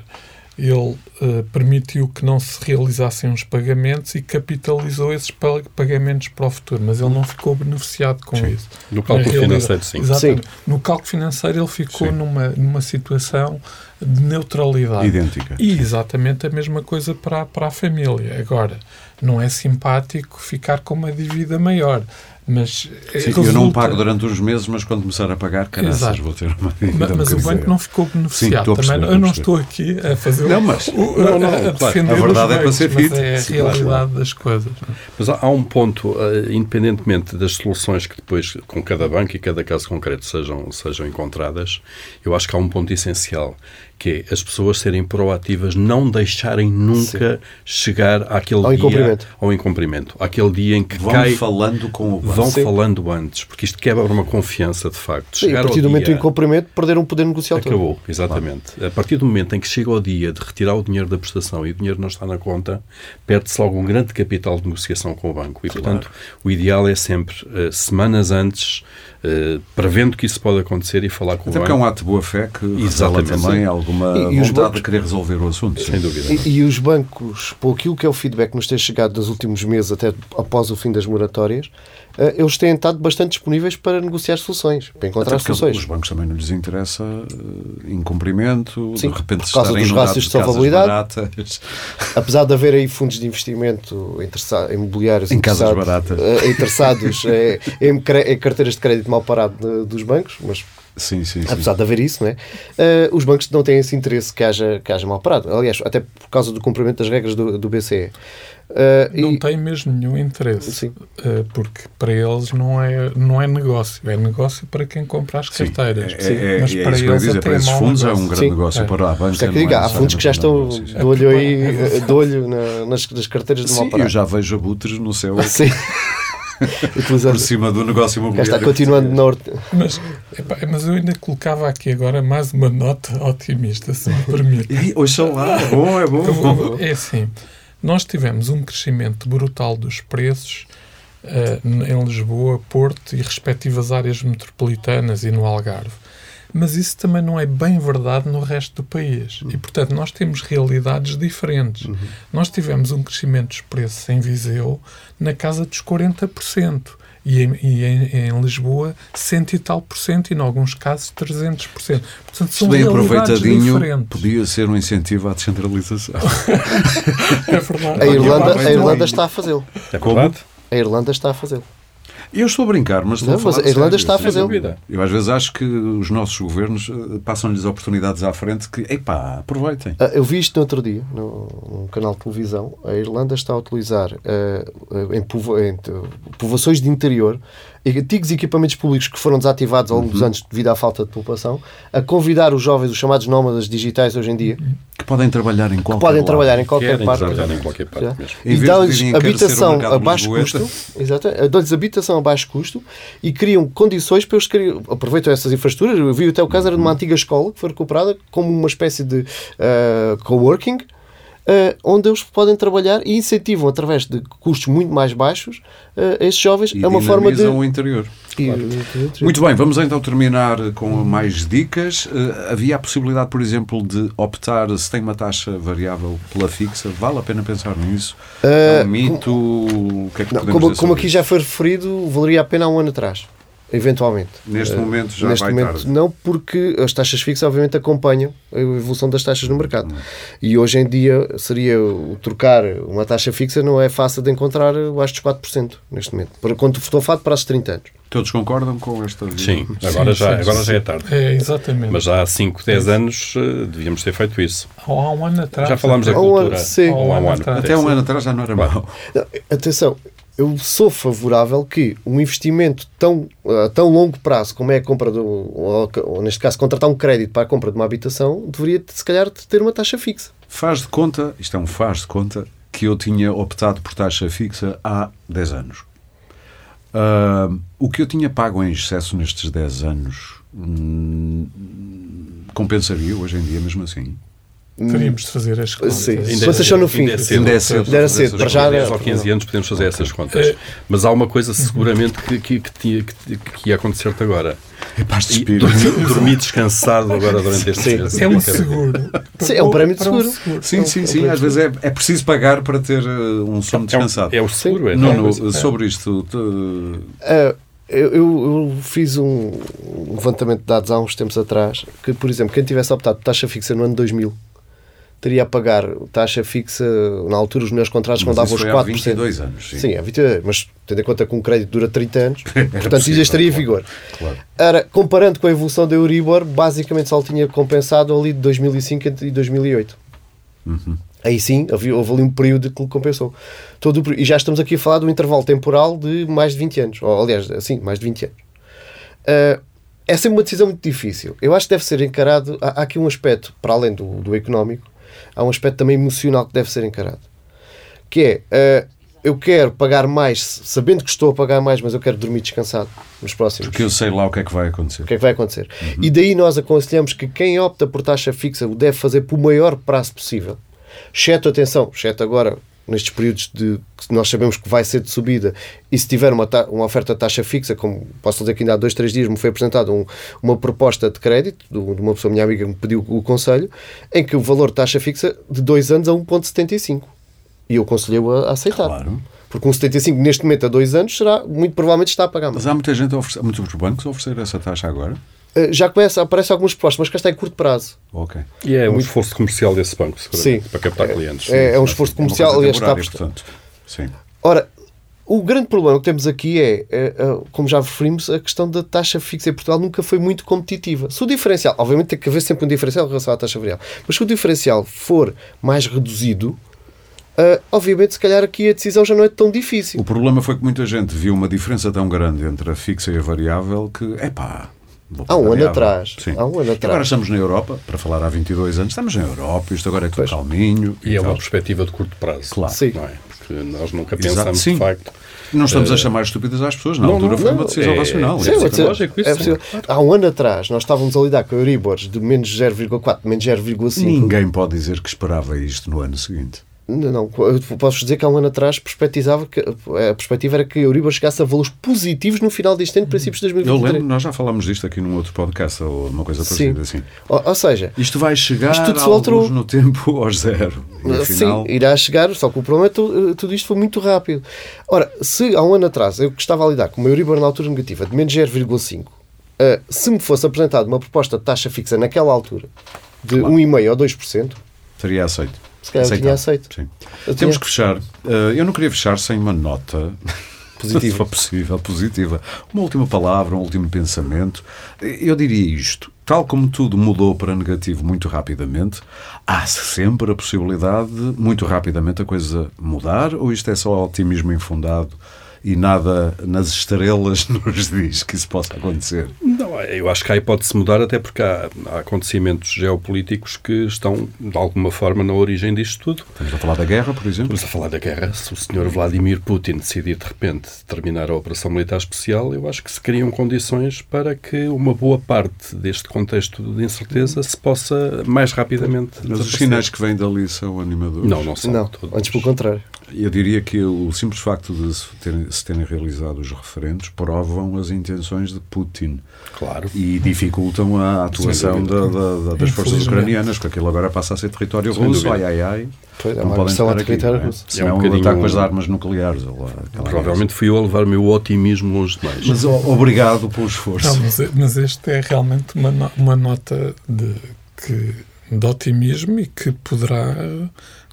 ele eh, permitiu que não se realizassem os pagamentos e capitalizou esses pa- pagamentos para o futuro, mas ele não ficou beneficiado com isso. No cálculo financeiro, sim. Exatamente. No cálculo financeiro ele ficou Sim. numa, numa situação de neutralidade. Idêntica. E exatamente a mesma coisa para, a- para a família. Agora, não é simpático ficar com uma dívida maior, mas eh, Sim, Eu não resulta- pago durante uns meses, mas quando começar a pagar, caraças, vou ter uma dívida. Ma- um Mas o banco não ficou beneficiado. estou a Também, perceber, eu não estou aqui a fazer Não, mas- o, não, não, a, a claro. defender A verdade é para ser mas dito. é a Sim, claro, realidade das coisas. Mas há, há um ponto, eh, independentemente das soluções que depois, com cada banco e cada caso concreto, sejam, sejam encontradas, eu acho que há um ponto essencial, que é as pessoas serem proativas, não deixarem nunca chegar àquele Ao dia incumprimento. ao incumprimento, àquele dia em que Vão cai, falando com o banco. vão Sim. falando antes, porque isto quebra uma confiança de facto. Sim, a partir do momento do incumprimento, perderam o poder negocial todo. Acabou, exatamente. A partir do momento em que chega o dia de retirar o dinheiro da prestação e o dinheiro não está na conta, perde-se logo um grande capital de negociação com o banco. E, portanto, o ideal é sempre, eh, semanas antes, eh, prevendo que isso pode acontecer e falar com Até o porque é banco. um ato de boa fé que Exatamente, também sim. Alguma E- e vontade bancos- de querer resolver o assunto. Sem dúvida. E, e os bancos, por aquilo que é o feedback que nos tem chegado nos últimos meses, até após o fim das moratórias, eh, eles têm estado bastante disponíveis para negociar soluções, para encontrar soluções. Os bancos também não lhes interessa eh, incumprimento, Sim, de repente por causa dos rácios de baratas. Apesar de haver aí fundos de investimento imobiliários Em casas interessados, baratas. eh, interessados em, em carteiras de crédito mal parado de- dos bancos, mas Sim, sim, sim. apesar de haver isso, não é? Eh, os bancos não têm esse interesse que haja, que haja mal parado. Aliás, até por causa do cumprimento das regras do, do BCE. Eh, Não e- tem mesmo nenhum interesse, Sim. eh, porque para eles não é, não é negócio, é negócio para quem compra as Sim, carteiras. É, é, mas é para eles dizer. Para esses fundos é um negócio. grande Sim, negócio. é. Para a banca. É há fundos que já um estão negócio. de olho aí, É eh, de olho na- nas, nas carteiras de mal Sim, eu parado. já vejo abutres no céu. Sim. Por cima do negócio imobiliário. está continuando norte. Mas, epá, mas eu ainda colocava aqui agora mais uma nota otimista, se me permite. Hoje lá, é bom, é bom. É assim, nós tivemos um crescimento brutal dos preços uh, em Lisboa, Porto e respectivas áreas metropolitanas e no Algarve mas isso também não é bem verdade no resto do país. Uhum. E, portanto, nós temos realidades diferentes. Uhum. Nós tivemos um crescimento dos preços em Viseu na casa dos 40%. E, em, e em, em, Lisboa, cento e tal por cento, e em alguns casos 300 por cento. Portanto, são bem aproveitadinho, diferentes. podia ser um incentivo à descentralização. é verdade. A Irlanda, a Irlanda está a fazê-lo. É verdade. A Irlanda está a fazê-lo. Eu estou a brincar, mas, não, mas a Irlanda está a fazer. Eu às vezes acho que os nossos governos eh, passam-lhes oportunidades à frente que, epá, aproveitem. Ah, eu vi isto no outro dia, no, num canal de televisão. A Irlanda está a utilizar uh, em, povo, em povoações de interior antigos equipamentos públicos que foram desativados ao longo dos uhum. anos devido à falta de população, a convidar os jovens, os chamados nómadas digitais hoje em dia, que podem trabalhar em qualquer que podem trabalhar em qualquer parte, em qualquer parte e dão-lhes habitação a baixo custo, exato, dão-lhes habitação a baixo custo e criam condições para eles criam, aproveitam essas infraestruturas. Eu vi até o caso era de uma antiga escola que foi recuperada como uma espécie de uh, coworking uh, onde eles podem trabalhar e incentivam através de custos muito mais baixos uh, esses jovens e é uma forma de o interior. Claro. Muito bem, vamos então terminar com mais dicas. Uh, havia a possibilidade, por exemplo, de optar se tem uma taxa variável pela fixa. Vale a pena pensar nisso? Uh, é um mito? o que é que não, como, como aqui já foi referido, valeria a pena há um ano atrás eventualmente. Neste momento já Neste vai momento tarde. não, porque as taxas fixas obviamente acompanham a evolução das taxas no mercado. E hoje em dia seria o trocar uma taxa fixa não é fácil de encontrar abaixo dos 4% neste momento. Para quando estou fato para os 30 anos. Todos concordam com esta Sim, agora, sim, já, sim, agora sim. já é tarde. É, exatamente. Mas já há 5, 10 anos uh, devíamos ter feito isso. Há um ano atrás. Já falámos da cultura. Um, sim. Há um, ano, ano, até um ano atrás já não era mau. Atenção, eu sou favorável que um investimento tão, a tão longo prazo como é a compra do, ou, ou, neste caso, contratar um crédito para a compra de uma habitação, deveria, se calhar, ter uma taxa fixa. Faz de conta, isto é um faz de conta, que eu tinha optado por taxa fixa há 10 anos. Uh, o que eu tinha pago em excesso nestes 10 anos hum, compensaria hoje em dia mesmo assim? Teríamos de fazer as contas. Sim. Ainda Vocês são no fim. Ainda é cedo. Ainda é cedo. Ainda cedo. Para já 10 ou 15 anos podemos fazer essas contas. É. Mas há uma coisa seguramente que, que, que, tinha, que, que ia acontecer-te agora. É paz de espírito. Dormir descansado agora durante este mês. É um seguro. Sim, é um prémio de seguro. Sim, sim, sim. Às vezes é, é preciso pagar para ter uh, um sono descansado. É, o seguro, é. Não, no, sobre isto... Uh, eu, eu, fiz um levantamento de dados há uns tempos atrás que, por exemplo, quem tivesse optado por taxa fixa no ano 2000 teria a pagar taxa fixa, na altura os meus contratos mas rondavam os 4%. Há 22 anos. Sim, sim há 22, mas tendo em conta que um crédito dura 30 anos, portanto isso estaria claro, em vigor. Claro. Era, comparando com a evolução da Euribor, basicamente só tinha compensado ali de 2005 e 2008. Uhum. Aí sim, havia, houve ali um período que lhe compensou. Todo o, e já estamos aqui a falar de um intervalo temporal de mais de 20 anos. Ou, aliás, assim, mais de 20 anos. Uh, é sempre uma decisão muito difícil. Eu acho que deve ser encarado. Há, há aqui um aspecto, para além do, do económico, há um aspecto também emocional que deve ser encarado. Que é, uh, eu quero pagar mais, sabendo que estou a pagar mais, mas eu quero dormir descansado nos próximos. Porque eu sei lá o que é que vai acontecer. O que é que vai acontecer. Uhum. E daí nós aconselhamos que quem opta por taxa fixa o deve fazer por o maior prazo possível. Exceto, atenção, exceto agora nestes períodos de que nós sabemos que vai ser de subida e se tiver uma, uma oferta de taxa fixa, como posso dizer que ainda há dois, três dias me foi apresentada um, uma proposta de crédito de uma pessoa, minha amiga, que me pediu o conselho, em que o valor de taxa fixa de dois anos a 1,75. E eu aconselhei-o a, aceitar. Claro. Porque um 75 neste momento a dois anos será, muito provavelmente está a pagar mais. Mas há muita gente a oferecer, muitos bancos a oferecer essa taxa agora? Eh, já começa, aparecem algumas propostas, mas que está em curto prazo. Ok. E é um Muito... esforço comercial desse banco, Sim. para captar clientes. É, é um esforço comercial, aliás, está portanto. Sim. Ora, o grande problema que temos aqui é, é, é, como já referimos, a questão da taxa fixa em Portugal nunca foi muito competitiva. Se o diferencial, obviamente tem que haver sempre um diferencial em relação à taxa variável, mas se o diferencial for mais reduzido, Uh, obviamente, se calhar aqui a decisão já não é tão difícil. O problema foi que muita gente viu uma diferença tão grande entre a fixa e a variável que, epá, Há um ano atrás. Sim. Há um ano atrás. Agora estamos na Europa, para falar há 22 anos, estamos na Europa, isto agora é tudo pois. calminho. E, e é uma perspectiva de curto prazo. Claro. Sim. Não é? porque nós nunca pensámos de facto. Não estamos a chamar estúpidas às pessoas, na não, altura não, foi uma decisão é, racional. Sim, é, é, lógico, isso é Há um ano atrás nós estávamos a lidar com Euribors de menos 0,4, menos 0,5. Ninguém pode dizer que esperava isto no ano seguinte. Não, posso dizer que há um ano atrás perspectivava que, a perspectiva era que a Euribor chegasse a valores positivos no final deste ano, princípios de 2023. Eu lembro, nós já falámos disto aqui num outro podcast ou uma coisa parecida Sim. assim. Ou, ou, seja, isto vai chegar isto alterou... no tempo aos zero. Sim, irá chegar, só que o problema é que tudo, tudo isto foi muito rápido. Ora, se há um ano atrás eu estava a lidar com uma Euribor na altura negativa de menos 0,5, uh, se me fosse apresentada uma proposta de taxa fixa naquela altura de claro. 1,5% ou 2%, teria aceito se calhar tinha aceito. Sim. Temos tinha... que fechar. Uh, eu não queria fechar sem uma nota positiva. se for possível, positiva. Uma última palavra, um último pensamento. Eu diria isto. Tal como tudo mudou para negativo muito rapidamente, há sempre a possibilidade de muito rapidamente a coisa mudar ou isto é só otimismo infundado e nada nas estrelas nos diz que isso possa acontecer. Não, eu acho que há hipótese mudar, até porque há, há, acontecimentos geopolíticos que estão, de alguma forma, na origem disto tudo. Estamos a falar da guerra, por exemplo? Estamos a falar da guerra. Se o senhor Vladimir Putin decidir, de repente, terminar a operação militar especial, eu acho que se criam condições para que uma boa parte deste contexto de incerteza se possa mais rapidamente. Mas os sinais que vêm dali são animadores? Não, não são. Não, todos. antes pelo contrário. Eu diria que o simples facto de se terem, se terem realizado os referendos provam as intenções de Putin. Claro. E dificultam a atuação da, da, das forças ucranianas, porque aquilo agora passa a ser território Sem russo. Ai, ai, ai. Pois, é não podem estar aqui. Território é? russo. é um, um ataque com as armas nucleares. Provavelmente fui eu a levar o meu otimismo longe demais. Mas obrigado pelo esforço. Não, mas, mas este é realmente uma, uma nota de, que, de otimismo e que poderá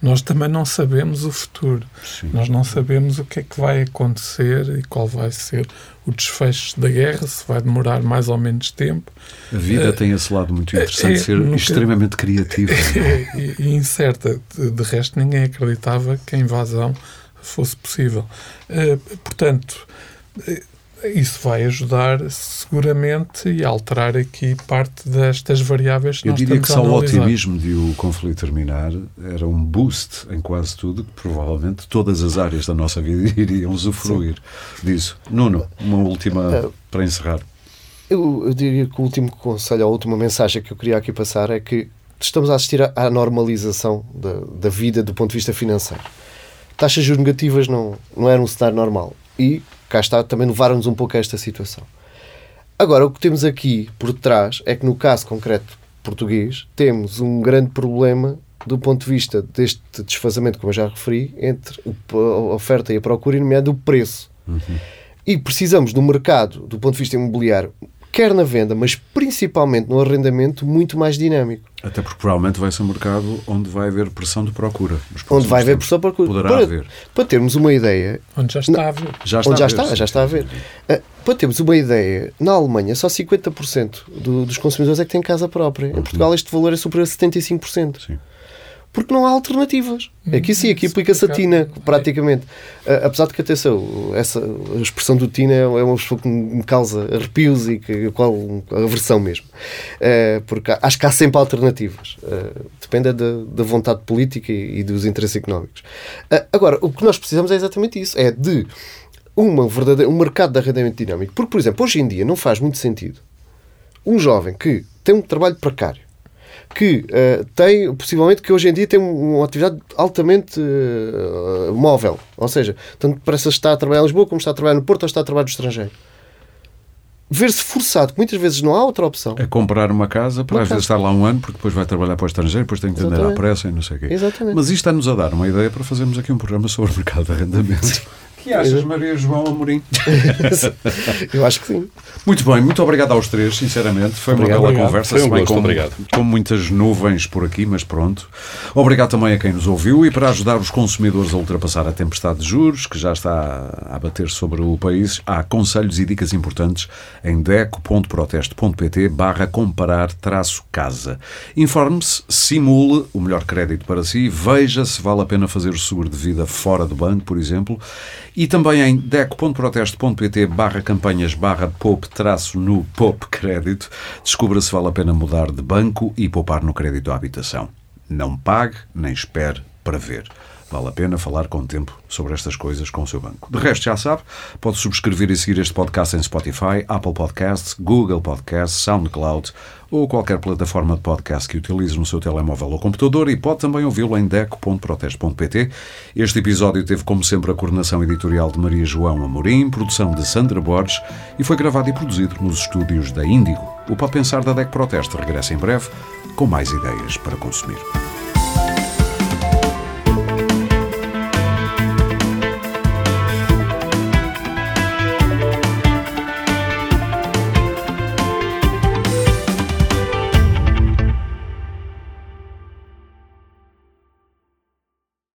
nós também não sabemos o futuro. Sim. Nós não sabemos o que é que vai acontecer e qual vai ser o desfecho da guerra, se vai demorar mais ou menos tempo. A vida uh, tem esse lado muito interessante, é, ser nunca, extremamente criativa. É, e, incerta. De, de, resto, ninguém acreditava que a invasão fosse possível. Uh, portanto, isso vai ajudar seguramente e alterar aqui parte destas variáveis que Eu nós diria que só o otimismo de o conflito terminar era um boost em quase tudo, que provavelmente todas as áreas da nossa vida iriam usufruir Sim. disso. Nuno, uma última uh, para encerrar. Eu, eu, diria que o último conselho, a última mensagem que eu queria aqui passar é que estamos a assistir à, à normalização da, da vida do ponto de vista financeiro. Taxas de juros negativas não, não eram um cenário normal. E cá está, também levaram-nos um pouco a esta situação. Agora, o que temos aqui por trás é que, no caso concreto português, temos um grande problema do ponto de vista deste desfazamento, como eu já referi, entre a oferta e a procura, e nomeado o preço. Uhum. E precisamos do mercado, do ponto de vista imobiliário, quer na venda, mas principalmente no arrendamento, muito mais dinâmico. Até porque provavelmente vai ser um mercado onde vai haver pressão de procura. Onde vai haver pressão de procura. Poderá para, haver. Para termos uma ideia. Onde já está a haver. Já está onde já está, já está a haver. Uh, para termos uma ideia, na Alemanha só 50% do, dos consumidores é que têm casa própria. Em Portugal este valor é superior a 75%. Sim porque não há alternativas. Hum, aqui sim, aqui aplica-se a TINA, praticamente. Uh, apesar de que, atenção, essa, a expressão do TINA é uma expressão que me causa arrepios e que, qual a versão mesmo. Uh, porque acho que há sempre alternativas. Uh, depende da, da, vontade política e, e dos interesses económicos. agora, o que nós precisamos é exatamente isso: é de uma verdadeira, um mercado de arrendamento dinâmico. Porque, por exemplo, hoje em dia não faz muito sentido um jovem que tem um trabalho precário que uh, tem, possivelmente, que hoje em dia tem uma atividade altamente uh, móvel. Ou seja, tanto parece estar a trabalhar em Lisboa como está a trabalhar no Porto ou está a trabalhar no estrangeiro. Ver-se forçado, que muitas vezes não há outra opção. É comprar uma casa para uma às casa. vezes estar lá um ano, porque depois vai trabalhar para o estrangeiro, depois tem que vender à pressa e não sei o quê. Exatamente. Mas isto está-nos a dar uma ideia para fazermos aqui um programa sobre o mercado de arrendamento. que achas, Maria João Amorim? Eu acho que sim. Muito bem, muito obrigado aos três, sinceramente. Foi obrigado, uma bela obrigado. conversa. Foi um gosto, com, obrigado. Com muitas nuvens por aqui, mas pronto. Obrigado também a quem nos ouviu e para ajudar os consumidores a ultrapassar a tempestade de juros que já está a bater sobre o país, há conselhos e dicas importantes em deco.proteste.pt barra comparar traço casa. Informe-se, simule o melhor crédito para si, veja se vale a pena fazer o seguro de vida fora do banco, por exemplo, e também em deco.proteste.pt barra campanhas barra pop traço no pop crédito, descubra se vale a pena mudar de banco e poupar no crédito à habitação. Não pague, nem espere para ver. Vale a pena falar com tempo sobre estas coisas com o seu banco. De resto, já sabe, pode subscrever e seguir este podcast em Spotify, Apple Podcasts, Google Podcasts, SoundCloud ou qualquer plataforma de podcast que utilize no seu telemóvel ou computador e pode também ouvi-lo em deco.proteste.pt. Este episódio teve, como sempre, a coordenação editorial de Maria João Amorim, produção de Sandra Borges e foi gravado e produzido nos estúdios da Índigo. O Pode Pensar da DEC Proteste regressa em breve com mais ideias para consumir.